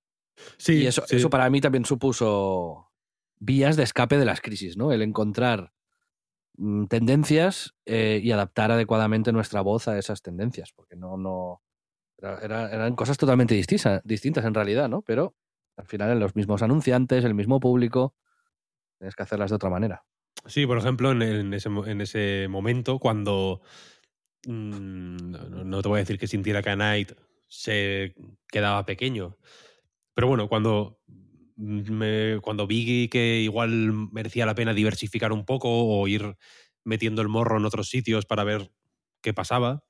Sí, y eso, sí. eso para mí también supuso vías de escape de las crisis, ¿no? El encontrar mm, tendencias eh, y adaptar adecuadamente nuestra voz a esas tendencias, porque no, no era- era- eran cosas totalmente distintas, distintas en realidad, ¿no? Pero al final en los mismos anunciantes, el mismo público, tienes que hacerlas de otra manera. Sí, por ejemplo, en, en ese, en ese momento, cuando. mm, no, no te voy a decir que sintiera que a Knight se quedaba pequeño. Pero bueno, cuando. me- cuando vi que igual merecía la pena diversificar un poco o ir metiendo el morro en otros sitios para ver qué pasaba,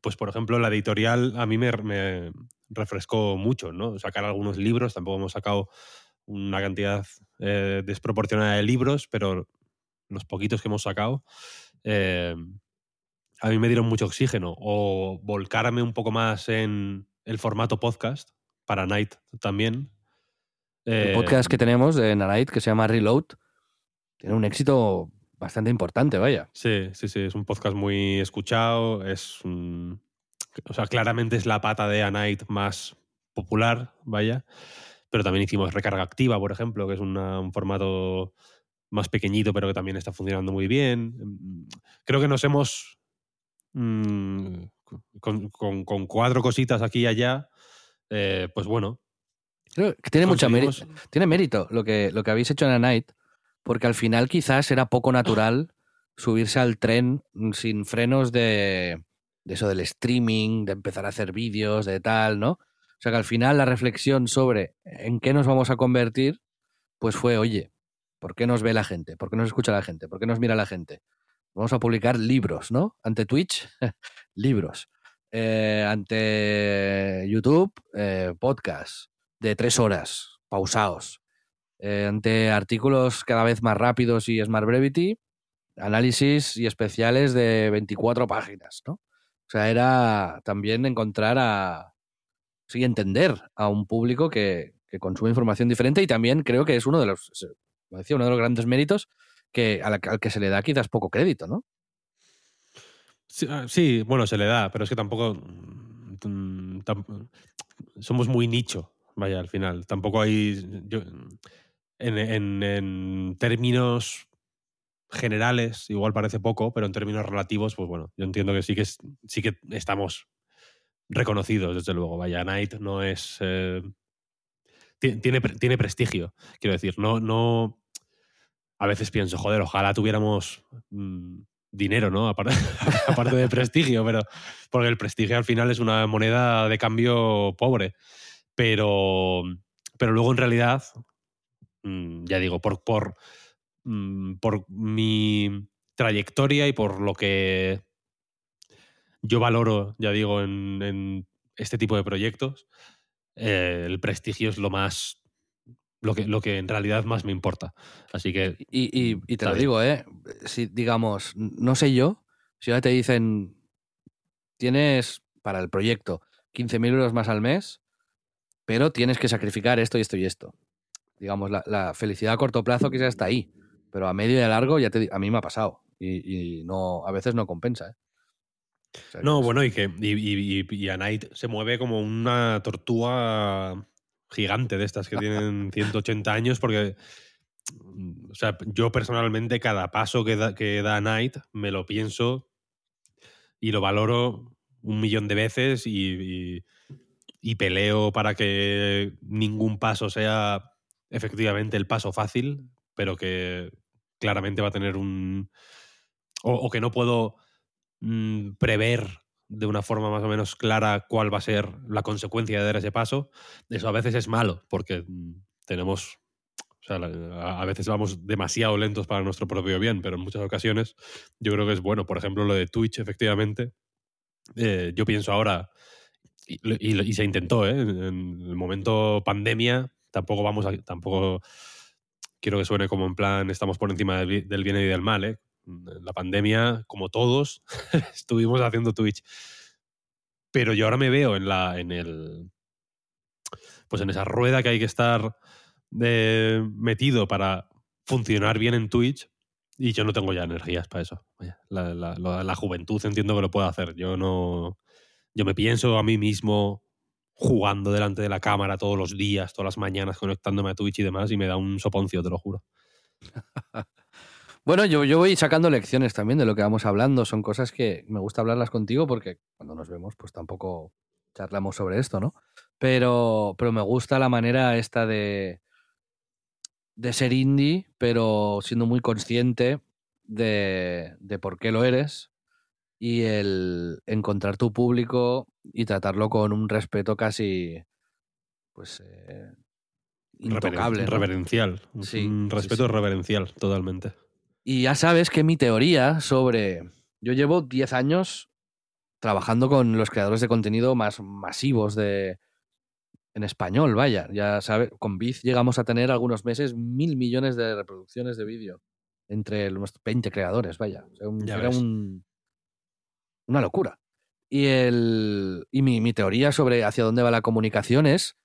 pues por ejemplo la editorial a mí me, me refrescó mucho, ¿no? Sacar algunos libros, tampoco hemos sacado una cantidad eh, desproporcionada de libros, pero los poquitos que hemos sacado, eh, a mí me dieron mucho oxígeno. O volcarme un poco más en el formato podcast, para Night también. El Eh, podcast que tenemos de Nanite, que se llama Reload, tiene un éxito bastante importante, vaya. Sí, sí, sí, es un podcast muy escuchado, es un- O sea, claramente es la pata de A Night más popular, vaya. Pero también hicimos Recarga Activa, por ejemplo, que es una- un formato más pequeñito, pero que también está funcionando muy bien. Mm, Creo que nos hemos... mm, con, con- con cuatro cositas aquí y allá, eh, pues bueno. Creo que tiene mucha mérito. Tiene mérito lo que, lo que habéis hecho en A Night, porque al final quizás era poco natural subirse al tren mm, sin frenos de, de eso del streaming, de empezar a hacer vídeos, de tal, ¿no? Sea que al final la reflexión sobre en qué nos vamos a convertir, pues fue, oye, ¿por qué nos ve la gente? ¿Por qué nos escucha la gente? ¿Por qué nos mira la gente? Vamos a publicar libros, ¿no? Ante Twitch, <laughs> libros. Eh, ante YouTube, eh, podcast de tres horas, pausados. Eh, ante artículos cada vez más rápidos y Smart Brevity, análisis y especiales de 24 páginas, ¿no? O sea, era también encontrar a... Sí, entender a un público que, que consume información diferente y también creo que es uno de los, decía, uno de los grandes méritos que, al, que se le da quizás poco crédito, ¿no? Sí, ah, bueno, se le da, pero es que tampoco. mm, tam- somos muy nicho, vaya, al final. Tampoco hay. yo- en, en- en términos generales, igual parece poco, pero en términos relativos, pues bueno, yo entiendo que sí que, sí que estamos reconocidos, desde luego. Vaya, Night no es. eh, ti- tiene, tiene prestigio, quiero decir. No, no. A veces pienso, joder, ojalá tuviéramos. mm, dinero, ¿no? Aparte, <laughs> aparte de prestigio, pero porque el prestigio al final es una moneda de cambio pobre. Pero, pero luego en realidad, mm, ya digo, por, por, mm, por mi trayectoria y por lo que yo valoro, ya digo, en, en este tipo de proyectos, eh, el prestigio es lo más. Lo que, lo que en realidad más me importa. Así que. Y, y- y te lo bien. digo, ¿eh? Si, digamos, no sé yo, si ahora te dicen, tienes para el proyecto 15.000 euros más al mes, pero tienes que sacrificar esto y esto y esto. Digamos, la, la felicidad a corto plazo quizás está ahí, pero a medio y a largo ya te, a mí me ha pasado y, y no, a veces no compensa. ¿eh? O sea, No, que bueno, y que y, y, y- y a Knight se mueve como una tortuga gigante de estas que tienen 180 años, porque, o sea, yo personalmente cada paso que da, que da Knight me lo pienso y lo valoro un millón de veces y, y- y peleo para que ningún paso sea efectivamente el paso fácil, pero que claramente va a tener un... o, o que no puedo mm, prever de una forma más o menos clara cuál va a ser la consecuencia de dar ese paso, eso a veces es malo, porque mm, tenemos, o sea, a veces vamos demasiado lentos para nuestro propio bien, pero en muchas ocasiones yo creo que es bueno. Por ejemplo, lo de Twitch, efectivamente, eh, yo pienso ahora, y, se intentó, ¿eh? en el momento pandemia, tampoco vamos a, tampoco quiero que suene como en plan estamos por encima del bien y del mal, ¿eh? La pandemia, como todos, <laughs> estuvimos haciendo Twitch. Pero yo ahora me veo en la. en el. Pues en esa rueda que hay que estar de- metido para funcionar bien en Twitch. Y yo no tengo ya energías para eso. La- la juventud entiendo que lo puedo hacer. Yo no. Yo me pienso a mí mismo jugando delante de la cámara todos los días, todas las mañanas, conectándome a Twitch y demás, y me da un soponcio, te lo juro. <laughs> Bueno, yo, yo voy sacando lecciones también de lo que vamos hablando. Son cosas que me gusta hablarlas contigo porque cuando nos vemos, pues tampoco charlamos sobre esto, ¿no? Pero, pero me gusta la manera esta de, de ser indie, pero siendo muy consciente de, de por qué lo eres y el encontrar tu público y tratarlo con un respeto casi, pues, eh, intocable. Reverencial. Sí, un sí, respeto sí. reverencial, totalmente. Y ya sabes que mi teoría sobre... Yo llevo 10 años trabajando con los creadores de contenido más masivos de... En español, vaya. Ya sabes, con Biz llegamos a tener algunos meses mil millones de reproducciones de vídeo entre los 20 creadores, vaya. O sea, un- era un, una locura. Y, el, y mi, mi teoría sobre hacia dónde va la comunicación es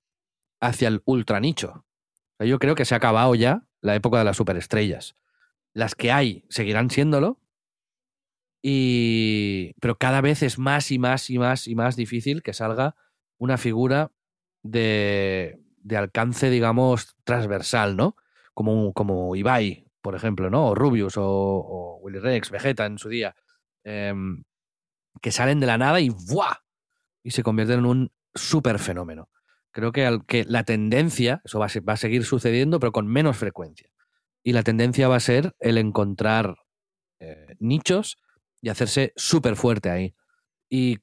hacia el ultranicho. O sea, yo creo que se ha acabado ya la época de las superestrellas. Las que hay seguirán siéndolo, y, pero cada vez es más y más y más y más difícil que salga una figura de, de alcance, digamos, transversal, ¿no? Como, como Ibai, por ejemplo, ¿no? O Rubius o, o Willy Rex, Vegeta en su día, em, que salen de la nada y ¡buah! Y se convierten en un súper fenómeno. Creo que, al- que la tendencia, eso va a seguir sucediendo, pero con menos frecuencia. Y la tendencia va a ser el encontrar eh, nichos y hacerse súper fuerte ahí. Y,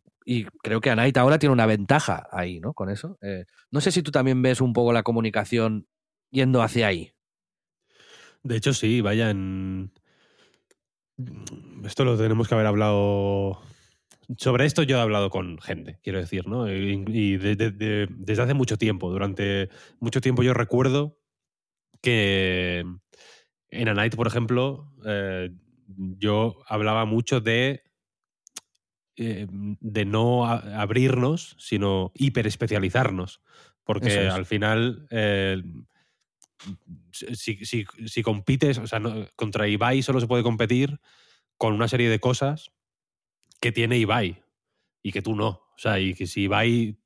creo que Anait ahora tiene una ventaja ahí, ¿no? Con eso. Eh, no sé si tú también ves un poco la comunicación yendo hacia ahí. De hecho, sí, vaya en. Esto lo tenemos que haber hablado. Sobre esto yo he hablado con gente, quiero decir, ¿no? Y, y de- de- de- desde hace mucho tiempo. Durante mucho tiempo yo recuerdo que en A Night, por ejemplo, eh, yo hablaba mucho de. eh, de no abrirnos, sino hiperespecializarnos. Porque es. al final. eh, si, si- si compites, o sea, no- contra Ibai solo se puede competir con una serie de cosas que tiene Ibai y que tú no. O sea, y que si Ibai,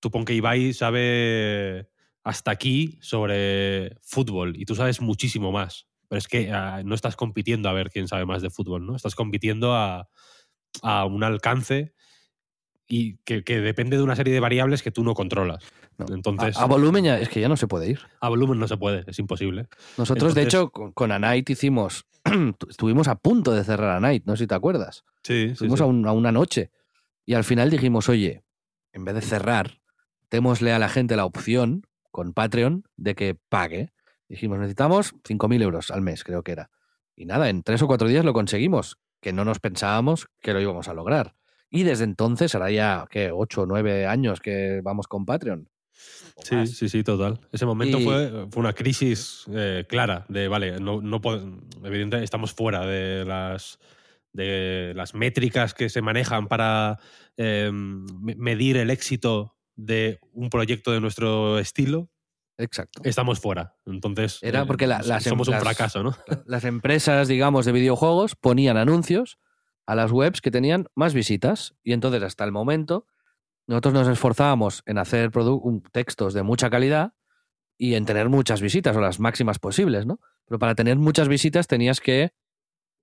tú pon que Ibai sabe hasta aquí sobre fútbol y tú sabes muchísimo más. Pero es que ah, no estás compitiendo a ver quién sabe más de fútbol, ¿no? Estás compitiendo a, a un alcance y que, que depende de una serie de variables que tú no controlas. No. Entonces, a, a volumen ya, es que ya no se puede ir. a volumen no se puede, es imposible. Nosotros, de hecho, con, con Anait hicimos. <clears throat> estuvimos a punto de cerrar Anait, no sé si te acuerdas. Sí, sí, Estuvimos sí. A, un- a una noche. Y al final dijimos, oye, en vez de cerrar, démosle a la gente la opción con Patreon de que pague. Dijimos, necesitamos 5.000 euros al mes, creo que era. Y nada, en tres o cuatro días lo conseguimos, que no nos pensábamos que lo íbamos a lograr. Y desde entonces, hará ya, ¿qué? Ocho o nueve años que vamos con Patreon. Sí, más. sí, sí, total. Ese momento Y- fue, fue una crisis eh, clara de, vale, no, no evidentemente estamos fuera de las de las métricas que se manejan para eh, medir el éxito de un proyecto de nuestro estilo, Exacto. estamos fuera. Entonces, Era eh, porque la- las em- somos un fracaso, ¿no? <laughs> Las empresas, digamos, de videojuegos ponían anuncios a las webs que tenían más visitas. Y entonces, hasta el momento, nosotros nos esforzábamos en hacer textos de mucha calidad y en tener muchas visitas, o las máximas posibles, ¿no? Pero para tener muchas visitas tenías que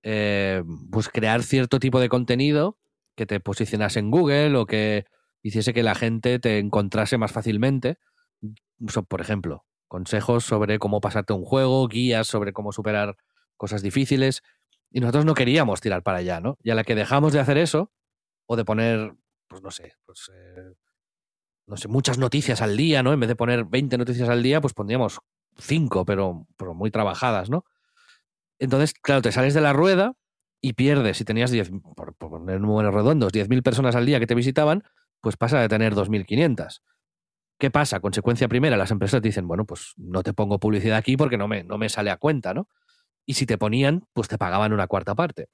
eh, pues crear cierto tipo de contenido que te posicionase en Google o que hiciese que la gente te encontrase más fácilmente. Por ejemplo, consejos sobre cómo pasarte un juego, guías sobre cómo superar cosas difíciles. Y nosotros no queríamos tirar para allá, ¿no? Y a la que dejamos de hacer eso, o de poner, pues no sé, pues, eh, no sé, muchas noticias al día, ¿no? En vez de poner 20 noticias al día, pues pondríamos 5, pero, pero muy trabajadas, ¿no? Entonces, claro, te sales de la rueda y pierdes. Si tenías 10, por, por poner números redondos, 10.000 personas al día que te visitaban, pues pasa de tener 2.500. ¿Qué pasa? Consecuencia primera, las empresas dicen, bueno, pues no te pongo publicidad aquí porque no me, no me sale a cuenta, ¿no? Y si te ponían, pues te pagaban una cuarta parte.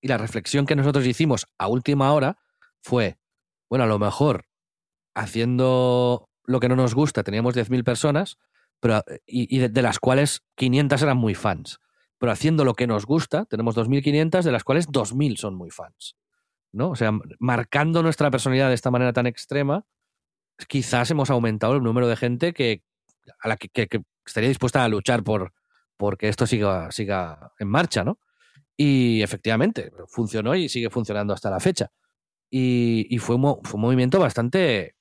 Y la reflexión que nosotros hicimos a última hora fue, bueno, a lo mejor haciendo lo que no nos gusta teníamos 10.000 personas, pero, y, de las cuales 500 eran muy fans. Pero haciendo lo que nos gusta, tenemos 2.500, de las cuales 2.000 son muy fans. ¿no? O sea, marcando nuestra personalidad de esta manera tan extrema, quizás hemos aumentado el número de gente que, a la que, estaría dispuesta a luchar por porque esto siga, en marcha, ¿no? Y efectivamente, funcionó y sigue funcionando hasta la fecha. Y, fue, un, movimiento bastante,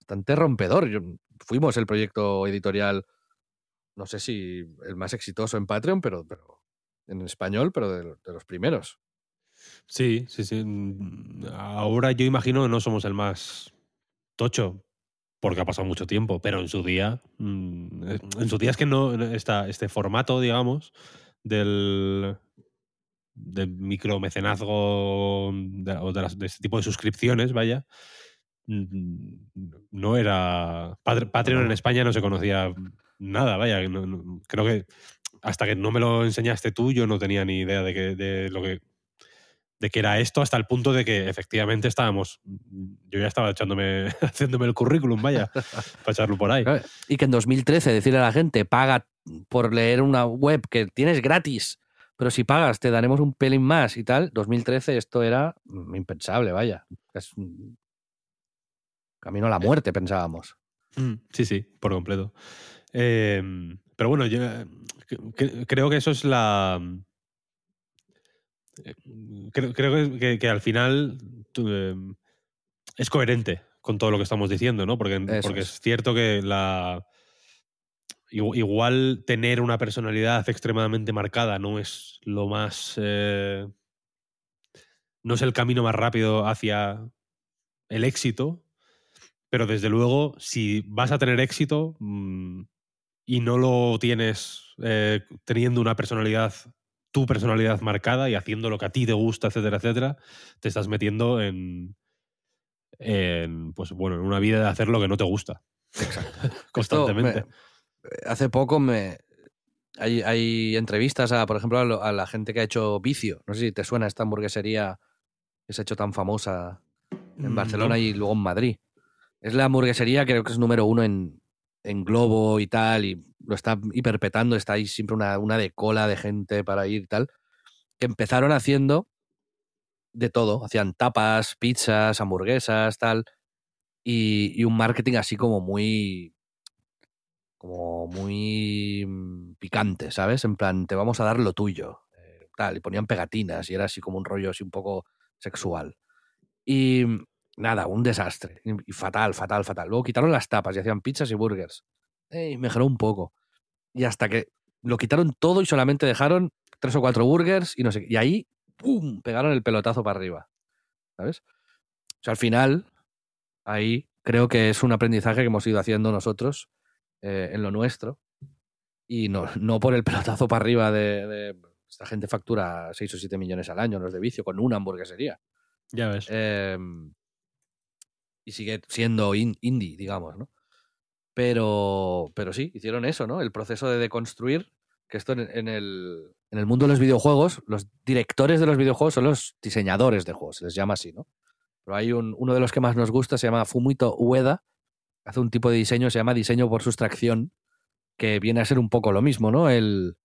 bastante rompedor. Fuimos el proyecto editorial, no sé si el más exitoso en Patreon, pero, en español, pero de, de los primeros. Sí, sí, sí. Mm, Ahora yo imagino que no somos el más tocho, porque ha pasado mucho tiempo, pero en su día, mm, eh, en su día es que no está este formato, digamos, del del micromecenazgo o de, este tipo de suscripciones, vaya, mm, no era Pat- Patreon en. España no se conocía nada, vaya, no- no- creo que hasta que no me lo enseñaste tú yo no tenía ni idea de que de lo que de que era esto hasta el punto de que efectivamente estábamos yo ya estaba echándome <laughs> haciéndome el currículum vaya <laughs> para echarlo por ahí Y que en 2013 decirle a la gente, paga por leer una web que tienes gratis, pero si pagas te daremos un pelín más y tal. 2013 esto era mm, impensable, vaya. Es un camino a la muerte, pensábamos. Mm, Sí, sí, por completo. Eh, pero bueno, yo eh, cre- cre- creo que eso es la. Eh, Creo, creo que, que- al final eh, es coherente con todo lo que estamos diciendo, ¿no? Porque, Eso porque es. es cierto que la. igu- Igual tener una personalidad extremadamente marcada no es lo más. eh, no es el camino más rápido hacia el éxito, pero desde luego, si vas a tener éxito mm, y no lo tienes eh, teniendo una personalidad, tu personalidad marcada y haciendo lo que a ti te gusta, etcétera, etcétera, te estás metiendo en, en pues bueno, en una vida de hacer lo que no te gusta. <laughs> Constantemente. Me- hace poco me hay, hay entrevistas a, por ejemplo, a, lo- a la gente que ha hecho Vicio. No sé si te suena esta hamburguesería que se ha hecho tan famosa en Mm, Barcelona no. y luego en Madrid. Es la hamburguesería, creo que es número uno en, en Globo y tal, y lo está hiperpetando, está ahí siempre una, una de cola de gente para ir y tal, que empezaron haciendo de todo, hacían tapas, pizzas, hamburguesas, tal, y, y un marketing así como muy como muy mm, picante, ¿sabes? En plan, te vamos a dar lo tuyo, eh, tal, y ponían pegatinas y era así como un rollo así un poco sexual. Y mm, nada, un desastre. Y fatal, fatal, fatal. Luego quitaron las tapas y hacían pizzas y burgers. Y mejoró un poco. Y hasta que lo quitaron todo y solamente dejaron tres o cuatro burgers y no sé qué. Y ahí, ¡pum! pegaron el pelotazo para arriba. ¿Sabes? O sea, al final, ahí creo que es un aprendizaje que hemos ido haciendo nosotros eh, en lo nuestro. Y no, no por el pelotazo para arriba de, de- Esta gente factura 6 o 7 millones al año, los de vicio, con una hamburguesería. Ya ves. Eh, y sigue siendo in- indie, digamos, ¿no? Pero, pero sí, hicieron eso, ¿no? El proceso de deconstruir, que esto en, en el, en el mundo de los videojuegos, los directores de los videojuegos son los diseñadores de juegos, se les llama así, ¿no? Pero hay un, uno de los que más nos gusta, se llama Fumito Ueda, hace un tipo de diseño, se llama diseño por sustracción, que viene a ser un poco lo mismo, ¿no? El,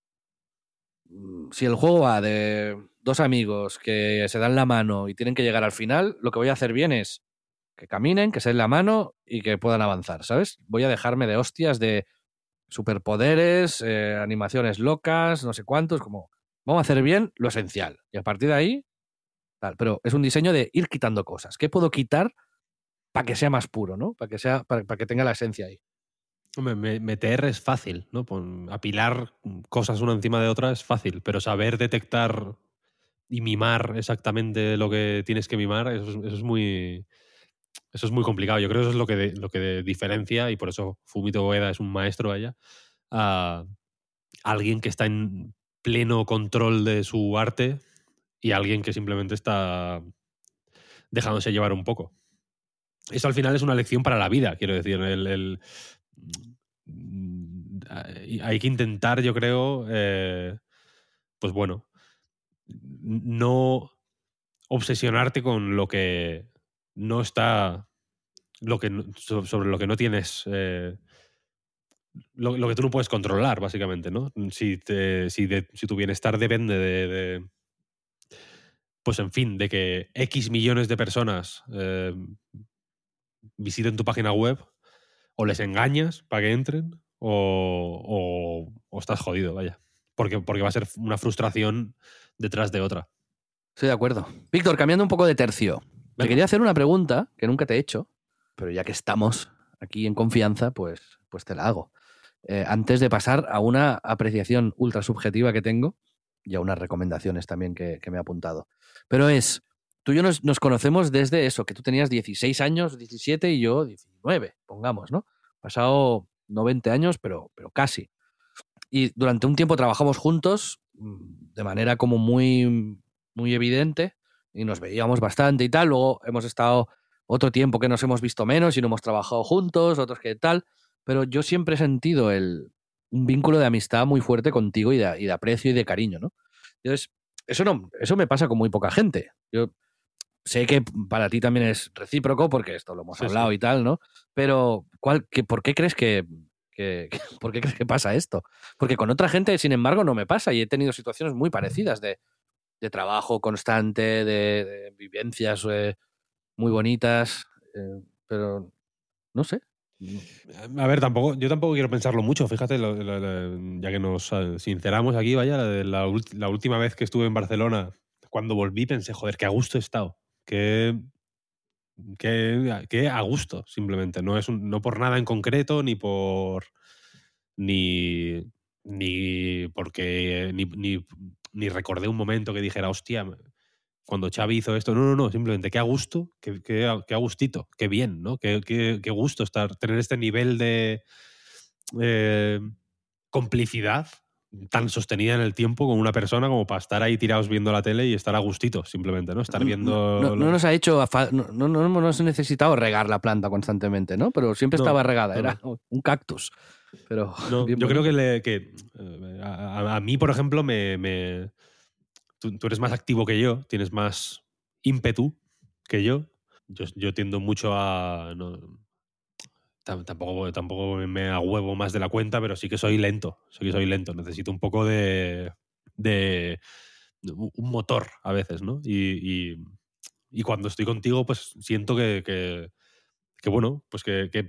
mm, si el juego va de dos amigos que se dan la mano y tienen que llegar al final, lo que voy a hacer bien es que caminen, que se den la mano y que puedan avanzar, ¿sabes? Voy a dejarme de hostias de superpoderes, eh, animaciones locas, no sé cuántos, como vamos a hacer bien lo esencial. Y a partir de ahí, tal. Pero es un diseño de ir quitando cosas. ¿Qué puedo quitar para que sea más puro, ¿no? Para que, sea, para, que tenga la esencia ahí. Hombre, me- meter es fácil, ¿no? Apilar cosas una encima de otra es fácil, pero saber detectar y mimar exactamente lo que tienes que mimar, eso es, eso es muy. Eso es muy complicado. Yo creo que eso es lo que, de- lo que diferencia, y por eso Fumito Ueda es un maestro allá, a alguien que está en pleno control de su arte y alguien que simplemente está dejándose llevar un poco. Eso al final es una lección para la vida, quiero decir. El, el- mm, hay que intentar, yo creo, eh, pues bueno, no obsesionarte con lo que no está, lo que sobre lo que no tienes, eh, lo, lo que tú no puedes controlar, básicamente, ¿no? Si, te- si, de- si tu bienestar depende de, de- pues en fin, de que X millones de personas eh, visiten tu página web, o les engañas para que entren, o, o- o estás jodido, vaya. Porque, porque va a ser una frustración detrás de otra. Estoy de acuerdo. Víctor, cambiando un poco de tercio. Te quería hacer una pregunta que nunca te he hecho, pero ya que estamos aquí en confianza, pues, pues te la hago. Eh, antes de pasar a una apreciación ultra subjetiva que tengo y a unas recomendaciones también que, que me he apuntado. Pero es, tú y yo nos, nos conocemos desde eso, que tú tenías 16 años, 17 y yo 19, pongamos, ¿no? Pasado no 20 años, pero, pero casi. Y durante un tiempo trabajamos juntos mm, de manera como muy, muy evidente y nos veíamos bastante y tal. Luego hemos estado otro tiempo que nos hemos visto menos y no hemos trabajado juntos, otros que tal. Pero yo siempre he sentido el, un vínculo de amistad muy fuerte contigo y de, y de aprecio y de cariño, ¿no? Entonces, eso, no, eso me pasa con muy poca gente. Yo sé que para ti también es recíproco porque esto lo hemos Sí, hablado sí. y tal, ¿no? Pero, ¿cuál, qué, ¿por qué crees que, que- que- <laughs> ¿por qué crees que pasa esto? Porque con otra gente, sin embargo, no me pasa y he tenido situaciones muy parecidas de, de trabajo constante, de, vivencias eh, muy bonitas, eh, pero no sé. A ver, tampoco, yo tampoco quiero pensarlo mucho, fíjate, ya que nos eh, sinceramos aquí, vaya, la, la, última vez que estuve en Barcelona, cuando volví pensé, joder, qué a gusto he estado, qué, qué, qué a gusto, simplemente, no, es no por nada en concreto, ni por... ni, ni porque... Ni, ni, ni recordé un momento que dijera, hostia, cuando Xavi hizo esto, no, no, no, simplemente qué a gusto, qué, qué, qué a gustito, qué bien, ¿no? Qué, qué- qué gusto estar, tener este nivel de eh, complicidad tan sostenida en el tiempo con una persona como para estar ahí tirados viendo la tele y estar a gustito, simplemente, ¿no? Estar viendo... No, no- no nos ha hecho, no, no, no hemos necesitado regar la planta constantemente, ¿no? Pero siempre estaba regada, era un cactus. Pero No, <laughs> yo creo que, le- que, eh, a, mí, por ejemplo, me, me- tú, tú eres más activo que yo, tienes más ímpetu que yo. Yo, yo tiendo mucho a... no, tam- tampoco, tampoco me a huevo más de la cuenta, pero sí que soy lento. Sí que soy lento. Necesito un poco de... de un motor a veces, ¿no? Y, y- y cuando estoy contigo, pues siento que, que, que, bueno, pues que, que,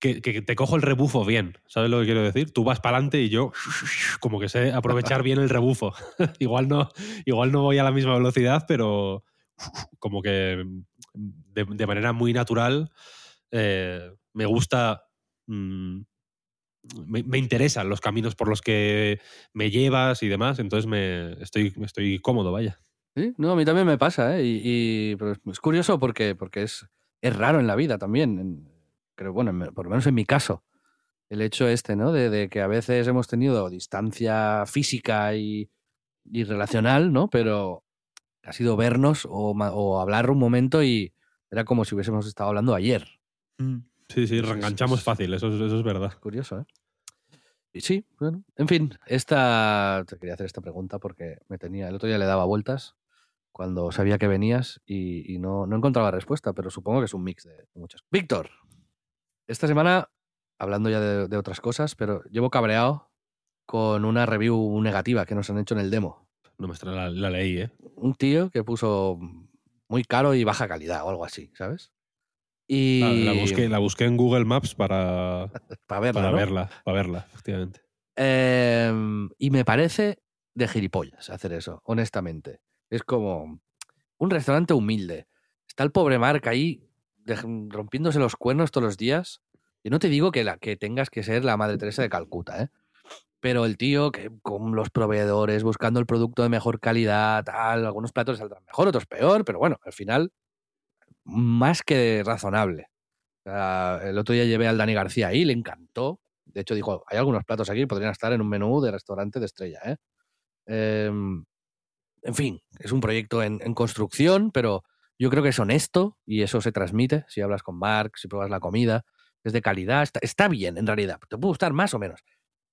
que- te cojo el rebufo bien, ¿sabes lo que quiero decir? Tú vas para adelante y yo <laughs> como que sé aprovechar bien el rebufo. <laughs> igual, no, igual no voy a la misma velocidad, pero <laughs> como que de, de manera muy natural eh, me gusta... mm, me, me interesan los caminos por los que me llevas y demás, entonces me estoy, estoy cómodo, vaya. Sí, no, a mí también me pasa, ¿eh? Y, y- es- curioso porque, porque es, es raro en la vida también. Creo, bueno, en- por lo menos en mi caso. El hecho este, ¿no? De, de que a veces hemos tenido distancia física y, y relacional, ¿no? Pero ha sido vernos o, ma- o hablar un momento y era como si hubiésemos estado hablando ayer. Sí, sí, es- reenganchamos fácil, eso, es- eso es verdad. Curioso, ¿eh? Y sí, bueno. En fin, esta. Te quería hacer esta pregunta porque me tenía. El otro día le daba vueltas cuando sabía que venías y, y no, no encontraba respuesta, pero supongo que es un mix de muchas. Víctor, esta semana, hablando ya de, de otras cosas, pero llevo cabreado con una review negativa que nos han hecho en el demo. No me extrae la, la leí, ¿eh? Un tío que puso muy caro y baja calidad o algo así, ¿sabes? Y La, la busqué, la busqué en Google Maps para, <laughs> para verla, para ¿no? verla, para verla, efectivamente. Em, y me parece de gilipollas hacer eso, honestamente. Es como un restaurante humilde. Está el pobre Mark ahí rompiéndose los cuernos todos los días. Y no te digo que, la, que tengas que ser la Madre Teresa de Calcuta, ¿eh? Pero el tío que con los proveedores, buscando el producto de mejor calidad, tal, algunos platos saldrán mejor, otros peor, pero bueno, al final, más que razonable. El otro día llevé al Dani García ahí, le encantó. De hecho, dijo, hay algunos platos aquí que podrían estar en un menú de restaurante de estrella. ¿eh? Em, en fin, es un proyecto en construcción, pero yo creo que es honesto y eso se transmite si hablas con Mark, si pruebas la comida, es de calidad, está, está bien en realidad, te puede gustar más o menos,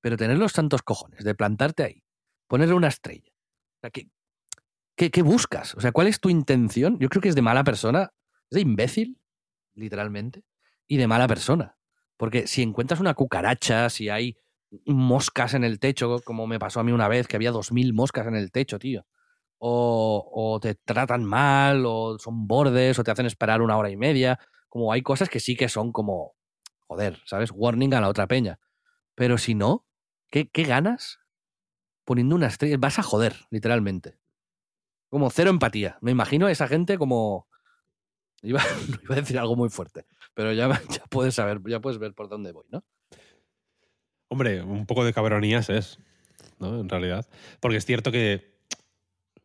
pero tener los tantos cojones de plantarte ahí, ponerle una estrella, o sea, ¿qué, qué, buscas? O sea, ¿cuál es tu intención? Yo creo que es de mala persona, es de imbécil, literalmente, y de mala persona. Porque si encuentras una cucaracha, si hay moscas en el techo, como me pasó a mí una vez, que había 2.000 moscas en el techo, tío. O, te tratan mal, o son bordes, o te hacen esperar una hora y media. Como hay cosas que sí que son como, joder, ¿sabes? Warning a la otra peña. Pero si no, ¿qué, qué ganas poniendo una estrella? Vas a joder, literalmente. Como cero empatía. Me imagino a esa gente como... Iba, <laughs> iba a decir algo muy fuerte, pero ya, <laughs> ya puedes saber, ya puedes ver por dónde voy, ¿no? Hombre, un poco de cabronías es, ¿no? En realidad. Porque es cierto que.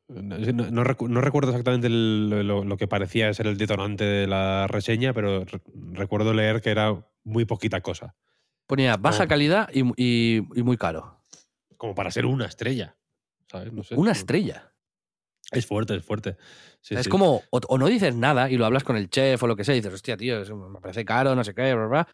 No, no recu- no recuerdo exactamente el- lo, lo que parecía ser el detonante de la reseña, pero re- recuerdo leer que era muy poquita cosa. Ponía baja calidad y, y- y muy caro. Como para ser una estrella. ¿Sabes? No sé. Una estrella. Es fuerte, es fuerte. Sí, es sí. como, o, o no dices nada y lo hablas con el chef o lo que sea, y dices, hostia, tío, me parece caro, no sé qué, bla, bla.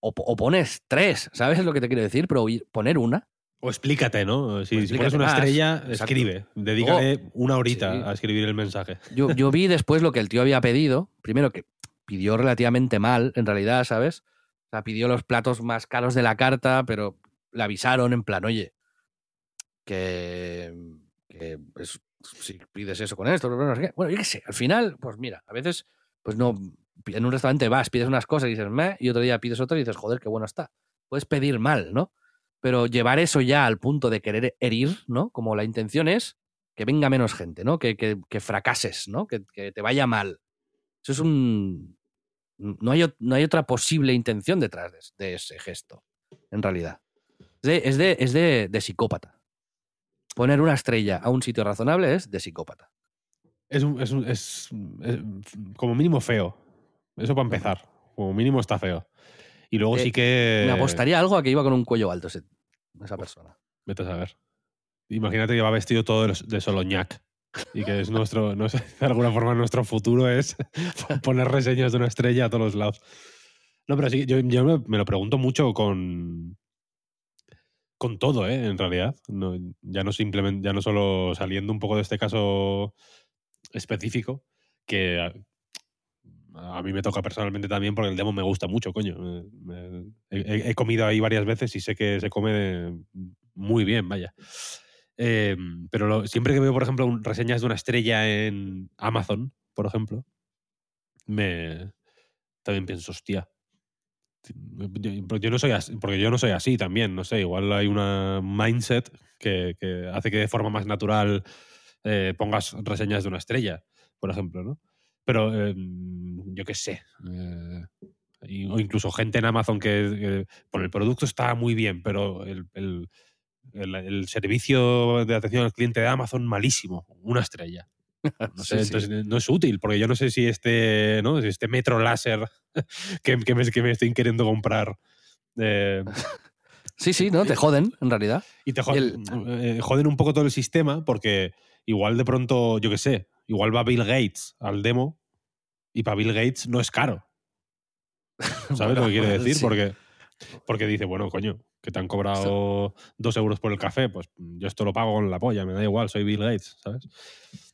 O, o pones tres, ¿sabes lo que te quiero decir? Pero poner una, O explícate, ¿no? Si, O si pones explícate una más, estrella, exacto. escribe. Dedícale una horita sí. a escribir el mensaje. Yo, yo vi después lo que el tío había pedido. Primero que pidió relativamente mal, en realidad, ¿sabes? O sea, pidió los platos más caros de la carta, pero le avisaron en plan, oye, que, que es- si pides eso con esto, no sé qué. Bueno, yo qué sé, al final, pues mira, a veces, pues no, en un restaurante vas, pides unas cosas y dices, meh, y otro día pides otra y dices, joder, qué bueno está. Puedes pedir mal, ¿no? Pero llevar eso ya al punto de querer herir, ¿no? Como la intención es que venga menos gente, ¿no? Que, que- que fracases, ¿no? Que, que te vaya mal. Eso es un... No hay, no hay otra posible intención detrás de, de ese gesto, en realidad. Es de, es de, es de- de psicópata. Poner una estrella a un sitio razonable es de psicópata. Es, un- es, un- es- es como mínimo feo. Eso para empezar. Como mínimo está feo. Y luego Eh, sí que. Me apostaría algo a que iba con un cuello alto ese- esa persona. Vete a saber. Imagínate que va vestido todo de, Soloñac. Y que es nuestro, no sé, de alguna forma nuestro futuro es <laughs> poner reseñas de una estrella a todos los lados. No, pero sí, yo, yo me, me lo pregunto mucho con. Con todo, ¿eh? En realidad. No, ya no simplemente, ya no solo saliendo un poco de este caso específico, que a, mí me toca personalmente también porque el demo me gusta mucho, coño. He, he comido ahí varias veces y sé que se come muy bien, vaya. Eh, pero lo- siempre que veo, por ejemplo, un- reseñas de una estrella en Amazon, por ejemplo, me también pienso, hostia. Yo, yo no soy así, porque yo no soy así también, no sé, igual hay una mindset que, que hace que de forma más natural eh, pongas reseñas de una estrella, por ejemplo, ¿no? Pero eh, yo qué sé. eh, o incluso gente en Amazon que, que, bueno, el producto está muy bien, pero el, el- el- el servicio de atención al cliente de Amazon malísimo, una estrella. <laughs> No sé, Sí, sí. entonces no es útil, porque yo no sé si este, ¿no? Si este metro láser <laughs> que, que me, que me estoy queriendo comprar eh, <laughs> Sí, sí, ¿no? Te joden, en realidad. y te jo- Y el- eh, joden un poco todo el sistema porque igual de pronto, yo qué sé, igual va Bill Gates al demo y para Bill Gates no es caro. <laughs> ¿Sabes Bueno, lo que quiere decir? sí. Porque Porque dice, bueno, coño, que te han cobrado dos euros por el café, pues yo esto lo pago con la polla, me da igual, soy Bill Gates, ¿sabes?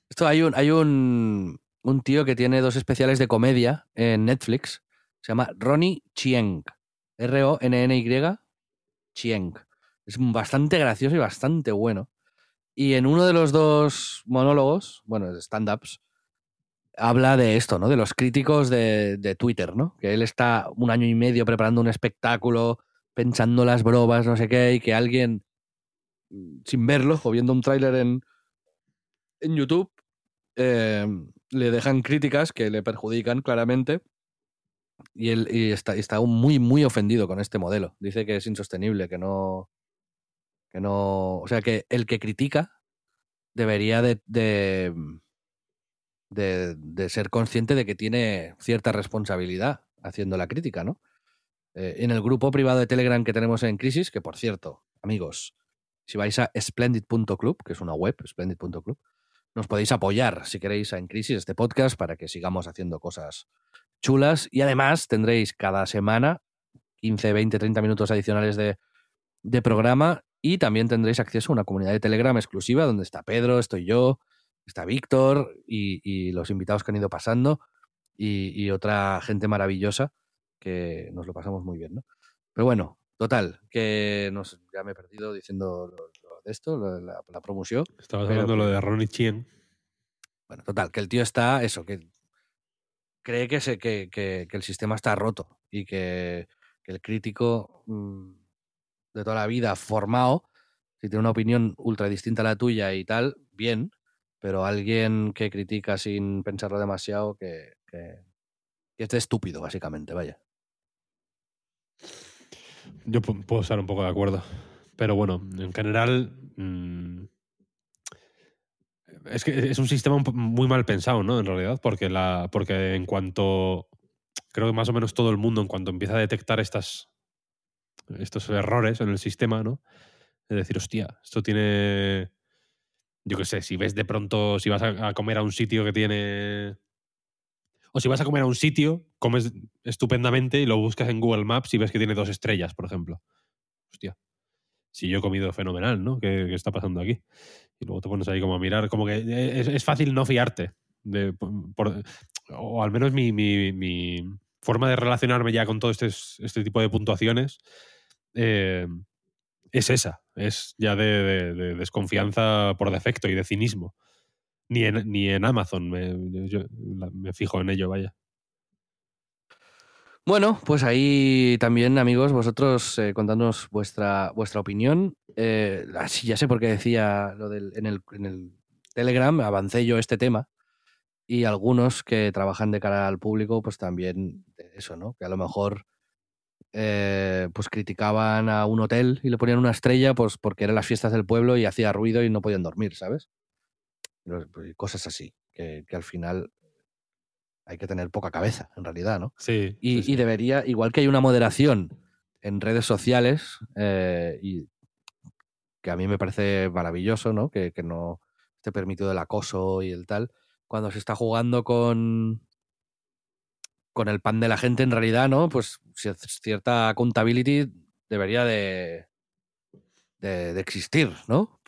Esto hay un, hay un, un tío que tiene dos especiales de comedia en Netflix. Se llama Ronnie Chieng. R-O-N-N-Y Chieng. Es bastante gracioso y bastante bueno. Y en uno de los dos monólogos, bueno, stand-ups, habla de esto, ¿no? De los críticos de, de, Twitter, ¿no? Que él está un año y medio preparando un espectáculo, pensando las bromas, no sé qué, y que alguien, mm, sin verlo, o viendo un tráiler en, en YouTube, eh, le dejan críticas que le perjudican claramente. Y él y está, está muy, muy ofendido con este modelo. Dice que es insostenible, que no. Que no. O sea, que el que critica debería de, de de, ser consciente de que tiene cierta responsabilidad haciendo la crítica, ¿no? Eh, en el grupo privado de Telegram que tenemos en Crisis, que por cierto, amigos, si vais a splendid.club, que es una web, splendid.club, nos podéis apoyar si queréis en Crisis este podcast para que sigamos haciendo cosas chulas y además tendréis cada semana 15, 20, 30 minutos adicionales de, de programa y también tendréis acceso a una comunidad de Telegram exclusiva donde está Pedro, estoy yo, está Víctor y, los invitados que han ido pasando y, otra gente maravillosa que nos lo pasamos muy bien, ¿no? Pero bueno, total, que nos, ya me he perdido diciendo lo, de esto, la, promoción. Estabas hablando lo de Ronnie Chien. Bueno, total, que el tío está, eso, que cree que, se, que, que, el sistema está roto y que, el crítico mm, de toda la vida formado, si tiene una opinión ultra distinta a la tuya y tal, bien, pero alguien que critica sin pensarlo demasiado, que, que, es estúpido, básicamente, vaya. Yo puedo estar un poco de acuerdo. Pero bueno, en general. Mm, es que es un sistema muy mal pensado, ¿no? En realidad, porque, la, porque en cuanto. Creo que más o menos todo el mundo, en cuanto empieza a detectar estas, estos errores en el sistema, ¿no? Es decir, hostia, esto tiene yo qué sé, si ves de pronto, si vas a, comer a un sitio que tiene... O si vas a comer a un sitio, comes estupendamente y lo buscas en Google Maps y ves que tiene dos estrellas, por ejemplo. Hostia. Si yo he comido fenomenal, ¿no? ¿Qué, está pasando aquí? Y luego te pones ahí como a mirar, como que es, fácil no fiarte. De, o al menos mi, mi, forma de relacionarme ya con todo este, este tipo de puntuaciones eh, es esa, es ya de, desconfianza por defecto y de cinismo. Ni en, ni en Amazon me, fijo en ello, vaya. Bueno, pues ahí también, amigos, vosotros eh, contándonos vuestra, vuestra opinión. Eh, ya sé por qué decía lo del, en, el, en el Telegram, avancé yo este tema. Y algunos que trabajan de cara al público, pues también eso, ¿no? Que a lo mejor eh, pues criticaban a un hotel y le ponían una estrella pues porque eran las fiestas del pueblo y hacía ruido y no podían dormir, ¿sabes? Pues, cosas así, que, al final hay que tener poca cabeza, en realidad, ¿no? Sí y, debería, igual que hay una moderación en redes sociales, eh, y que a mí me parece maravilloso, ¿no? Que, que no esté permitido el acoso y el tal, cuando se está jugando con, con el pan de la gente en realidad, ¿no? Pues cierta accountability debería de, de, existir, ¿no?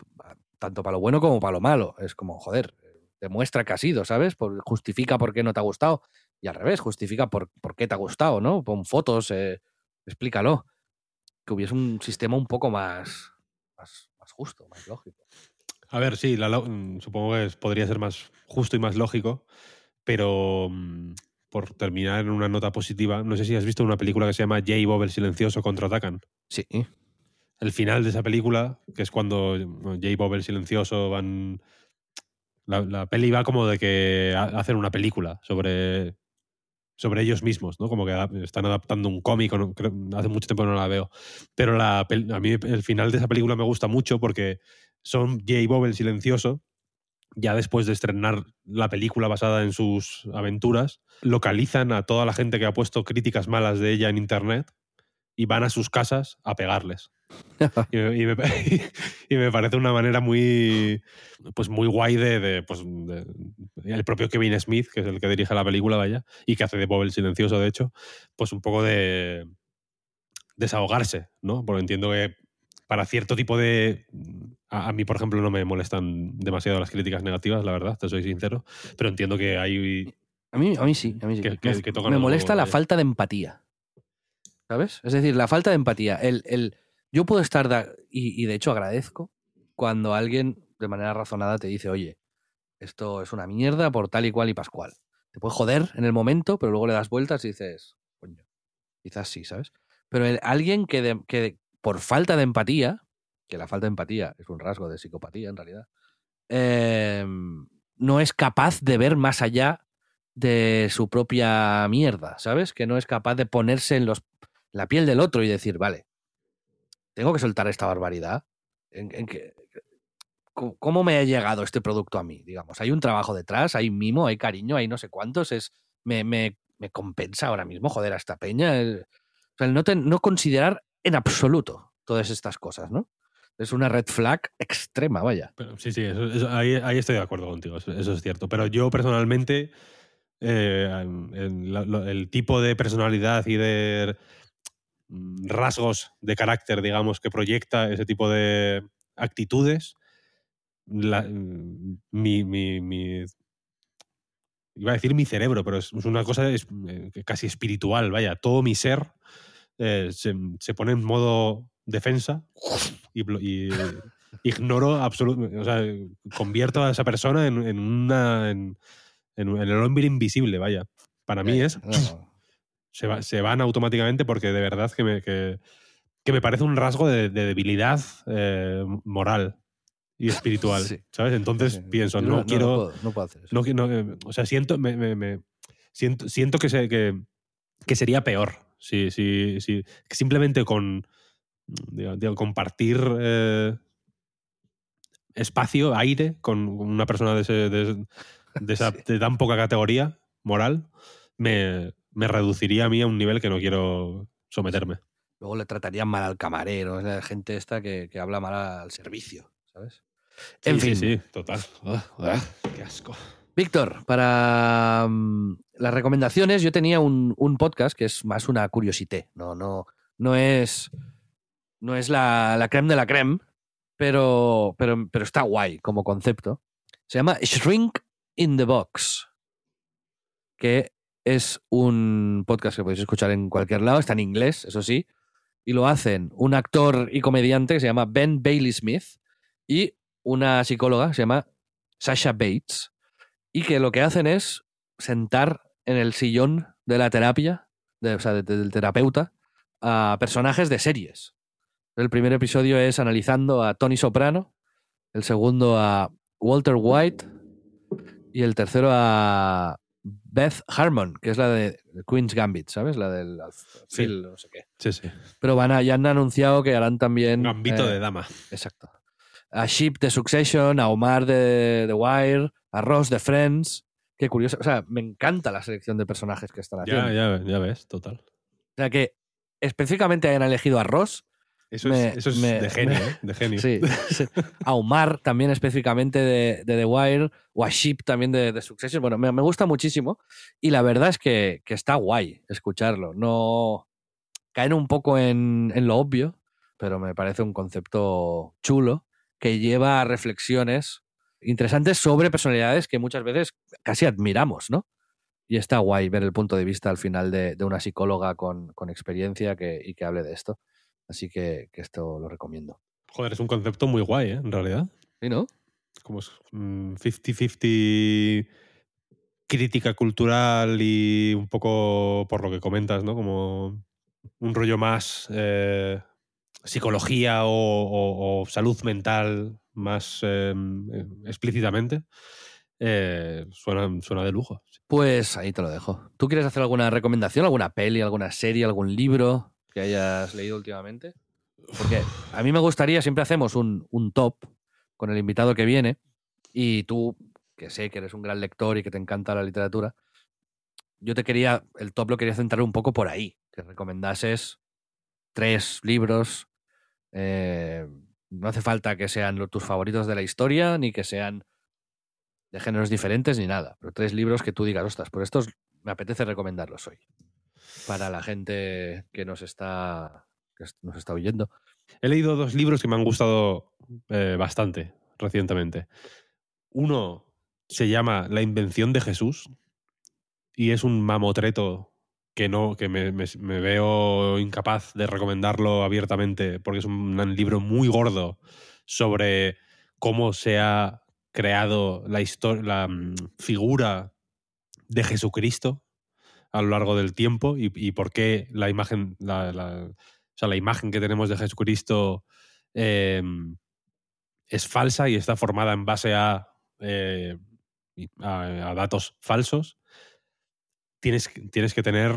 Tanto para lo bueno como para lo malo. Es como, joder, demuestra que ha sido, ¿sabes? justifica por qué no te ha gustado. Y al revés, justifica por, por qué te ha gustado, ¿no? Pon fotos, eh, explícalo. Que hubiese un sistema un poco más, más, justo, más lógico. A ver, sí, mm, supongo que podría ser más justo y más lógico, pero mm, por terminar en una nota positiva, no sé si has visto una película que se llama J. Bob el Silencioso contraatacan. Sí. El final de esa película, que es cuando J. Bob el Silencioso van. La, peli va como de que hacen una película sobre, sobre ellos mismos, ¿no? Como que están adaptando un cómic, hace mucho tiempo no la veo. Pero la, a mí el final de esa película me gusta mucho porque son J. Bob el Silencioso, ya después de estrenar la película basada en sus aventuras, localizan a toda la gente que ha puesto críticas malas de ella en internet y van a sus casas a pegarles. <laughs> <laughs> y, me, parece una manera muy pues muy guay de, pues, el propio Kevin Smith, que es el que dirige la película, vaya, y que hace de Bob el silencioso, de hecho, pues un poco de desahogarse, ¿no? Porque entiendo que para cierto tipo de... A, a mí, por ejemplo, no me molestan demasiado las críticas negativas, la verdad, te soy sincero, pero entiendo que hay... A mí, a mí sí, a mí sí. Que- me que- molesta la falta de empatía. ¿Sabes? Es decir, la falta de empatía. El, el, yo puedo estar, da- y, y de hecho agradezco, cuando alguien de manera razonada te dice, oye, esto es una mierda por tal y cual y pascual. Te puede joder en el momento, pero luego le das vueltas y dices, coño, quizás sí, ¿sabes? Pero el- alguien que, de- que por falta de empatía, que la falta de empatía es un rasgo de psicopatía en realidad, eh, no es capaz de ver más allá de su propia mierda, ¿sabes? Que no es capaz de ponerse en los, la piel del otro y decir, vale, tengo que soltar esta barbaridad. ¿En, qué- cómo- ¿Cómo me ha llegado este producto a mí? Digamos, hay un trabajo detrás, hay mimo, hay cariño, hay no sé cuántos. Es, me, me- me compensa ahora mismo joder a esta peña. El, o sea, no, no considerar en absoluto todas estas cosas, ¿no? Es una red flag extrema, vaya. Sí, sí, ahí, ahí estoy de acuerdo contigo, eso, es cierto. Pero yo personalmente, eh, el tipo de personalidad y de mm, rasgos de carácter, digamos, que proyecta ese tipo de actitudes, mm, mi, mi- mi- iba a decir mi cerebro, pero es, una cosa eh, casi espiritual, vaya, todo mi ser eh, se, se pone en modo defensa <laughs> y, y, ignoro absolutamente, o sea, convierto a esa persona en, en una en, en en el hombre invisible, vaya. Para mí es no. <laughs> se, va- se van automáticamente porque de verdad que me, que, que me parece un rasgo de, de debilidad eh, moral y <laughs> espiritual, Sí. ¿sabes? Entonces Sí. pienso, no, quiero, puedo, no puedo hacer eso. no, no, eh, o sea, siento, me, me- me- siento, siento que, se- que, que sería peor si, si que simplemente con digo, digo, compartir eh, espacio, aire con una persona de, ese- de- de esa- Sí. de tan poca categoría moral, me, me reduciría a mí a un nivel que no quiero someterme. Luego le tratarían mal al camarero, es la gente esta que, que habla mal al servicio, ¿sabes? En Sí, fin, sí, sí, total. Qué asco. Víctor, para mm, las recomendaciones, yo tenía un, un podcast que es más una curiosité, no, no, no es, no es la, la creme de la creme, pero, pero, pero está guay como concepto. Se llama Shrink in the Box, que es un podcast que podéis escuchar en cualquier lado, está en inglés, eso sí, y lo hacen un actor y comediante que se llama Ben Bailey Smith y una psicóloga que se llama Sasha Bates, y que lo que hacen es sentar en el sillón de la terapia, de- o sea, de- del terapeuta, a personajes de series. El primer episodio es analizando a Tony Soprano, el segundo a Walter White y el tercero a Beth Harmon, que es la de Queen's Gambit, ¿sabes? La del Sí. Phil, no sé qué. Sí, sí. Pero van a, ya han anunciado que harán también... Gambito eh, de dama. Exacto. A Sheep de Succession, a Omar de The Wire, a Ross de Friends. Qué curioso. O sea, me encanta la selección de personajes que están haciendo. Ya, ya, ya ves, total. O sea, que específicamente hayan elegido a Ross, Eso Me- es, eso es me- de genio, me- ¿eh? De genio. sí, sí. <laughs> a Omar también específicamente de, de The Wire, o a Sheep también de, de Succession. Bueno, me, gusta muchísimo y la verdad es que, que está guay escucharlo. No caen un poco en, en lo obvio, pero me parece un concepto chulo que lleva a reflexiones interesantes sobre personalidades que muchas veces casi admiramos, ¿no? Y está guay ver el punto de vista al final de, de una psicóloga con, con experiencia que, y que hable de esto. Así que, que esto lo recomiendo. Joder, es un concepto muy guay, ¿eh? En realidad. ¿Sí, no? Como es mm, 50-50 crítica cultural y un poco por lo que comentas, ¿no? Como un rollo más eh, psicología o, o- o salud mental más eh, eh, explícitamente. Eh, suena, suena de lujo. Pues ahí te lo dejo. ¿Tú quieres hacer alguna recomendación, alguna peli, alguna serie, algún libro que hayas leído últimamente? Porque a mí me gustaría, siempre hacemos un, un top con el invitado que viene y tú, que sé que eres un gran lector y que te encanta la literatura, yo te quería, el top lo quería centrar un poco por ahí, que recomendases tres libros. eh, no hace falta que sean tus favoritos de la historia, ni que sean de géneros diferentes, ni nada. Pero tres libros que tú digas, ostras, por estos me apetece recomendarlos hoy. Para la gente que nos está que nos está oyendo. He leído dos libros que me han gustado eh, bastante recientemente. Uno se llama La invención de Jesús y es un mamotreto que no, que me, veo incapaz de recomendarlo abiertamente porque es un, libro muy gordo sobre cómo se ha creado la, la mm, figura de Jesucristo a lo largo del tiempo y, por qué la imagen, la imagen que tenemos de Jesucristo em, es falsa y está formada en base a, eh, a datos falsos tienes, tienes que tener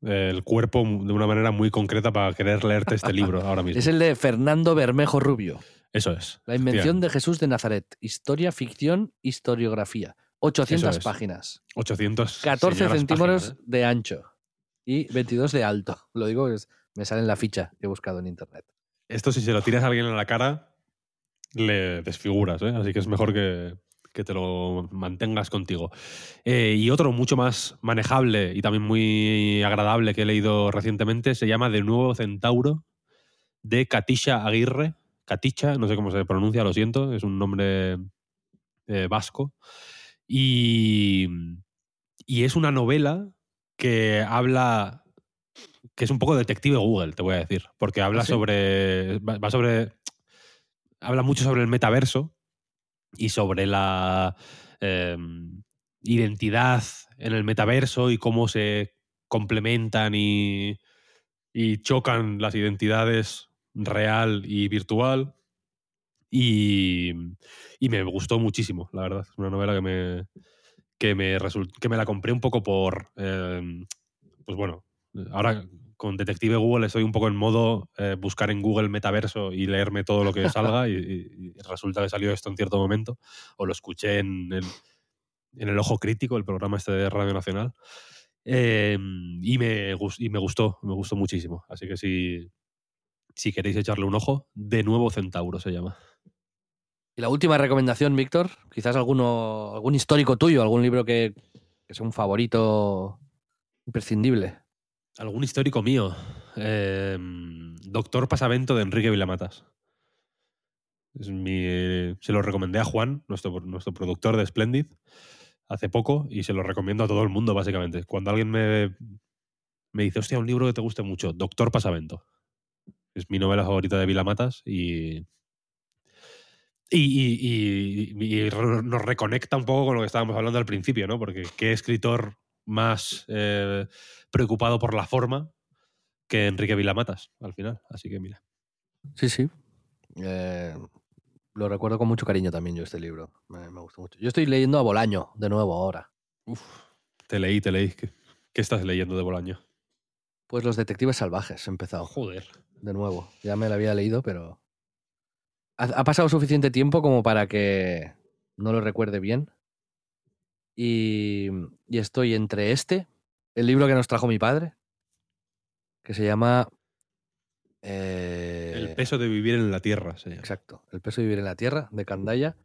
eh, el cuerpo de una manera muy concreta para querer leerte este libro <laughs> ahora mismo. Es el de Fernando Bermejo Rubio. Eso es. La invención de Jesús de Nazaret. Historia, ficción, historiografía. 800 páginas. 800. 14 centímetros ¿eh? de ancho y 22 de alto. Lo digo, me sale en la ficha que he buscado en internet. Esto si se lo tiras a alguien en la cara, le desfiguras, ¿eh? Así que es mejor que, que te lo mantengas contigo. Eh, y otro mucho más manejable y también muy agradable que he leído recientemente se llama De Nuevo Centauro de Katisha Aguirre. Katisha, no sé cómo se pronuncia, lo siento, es un nombre eh, vasco. Y, y es una novela que habla que es un poco detective Google, te voy a decir, porque habla ¿Ah, sobre va sobre habla mucho sobre el metaverso y sobre la em, identidad en el metaverso y cómo se complementan y, chocan las identidades real y virtual. Y, me gustó muchísimo, la verdad. Es una novela que me, que me, que me la compré un poco por, em, pues bueno, ahora con Detective Google estoy un poco en modo eh, buscar en Google metaverso y leerme todo lo que <laughs> salga y, resulta que salió esto en cierto momento o lo escuché en el, en el Ojo Crítico, el programa este de Radio Nacional. Em, y, me, y me gustó, me gustó muchísimo. Así que si, si queréis echarle un ojo, de nuevo Centauro se llama. Y la última recomendación, Víctor, quizás alguno, algún histórico tuyo, algún libro que, que sea un favorito imprescindible. Algún histórico mío. Em, Doctor Pasavento de Enrique Vilamatas. Se lo recomendé a Juan, nuestro, nuestro productor de Splendid, hace poco, y se lo recomiendo a todo el mundo, básicamente. Cuando alguien me, me dice, hostia, un libro que te guste mucho, Doctor Pasavento. Es mi novela favorita de Vilamatas y, y, y, nos reconecta un poco con lo que estábamos hablando al principio, ¿no? Porque qué escritor más eh, preocupado por la forma que Enrique Vilamatas al final. Así que mira. Sí, sí. Eh, lo recuerdo con mucho cariño también yo este libro. Me, me, gustó mucho. Yo estoy leyendo a Bolaño de nuevo ahora. Uf, te leí, te leí. ¿Qué, estás leyendo de Bolaño? Pues Los Detectives Salvajes he empezado. Joder. De nuevo. Ya me lo había leído, pero. ha pasado suficiente tiempo como para que no lo recuerde bien. Y, estoy entre este, el libro que nos trajo mi padre, que se llama... el eh, peso de vivir en la tierra. Exacto, El peso de vivir en la tierra, de Candaya.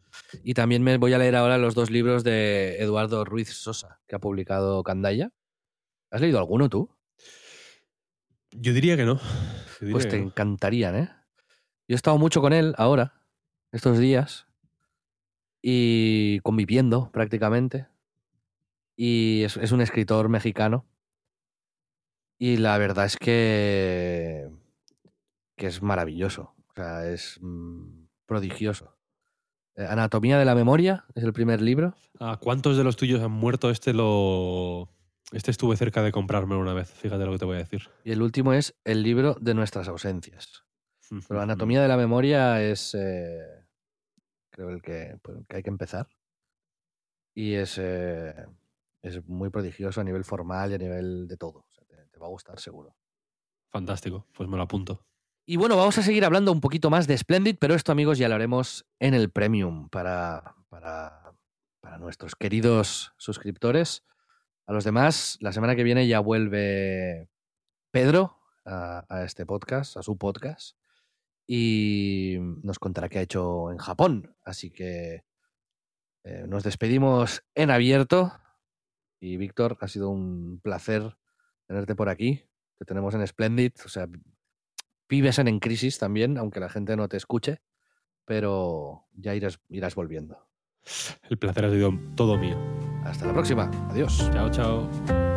Y también me voy a leer ahora los dos libros de Eduardo Ruiz Sosa, que ha publicado Candaya. ¿Has leído alguno tú? Yo diría que no. pues te encantarían, ¿eh? Yo he estado mucho con él ahora, estos días, y conviviendo prácticamente. Y es, un escritor mexicano. Y la verdad es que, que es maravilloso. O sea, es mm, prodigioso. Eh, Anatomía de la memoria es el primer libro. Ah, ¿Cuántos de los tuyos han muerto? Este lo. Este estuve cerca de comprármelo una vez, fíjate lo que te voy a decir. Y el último es el libro de nuestras ausencias. Pero Anatomía de la memoria es. Eh, creo el que, que, hay que empezar. Y es. Eh, es muy prodigioso a nivel formal y a nivel de todo. te, va a gustar seguro. Fantástico, pues me lo apunto. Y bueno, vamos a seguir hablando un poquito más de Splendid, pero esto amigos ya lo haremos en el Premium para, para, para nuestros queridos suscriptores. A los demás, la semana que viene ya vuelve Pedro a, este podcast, a su podcast, y nos contará qué ha hecho en Japón. Así que eh, nos despedimos en abierto y Víctor, ha sido un placer tenerte por aquí. Te tenemos en Splendid. O sea, vives en, en crisis también, aunque la gente no te escuche, pero ya irás, irás volviendo. El placer ha sido todo mío. Hasta la próxima. Adiós. Chao, chao.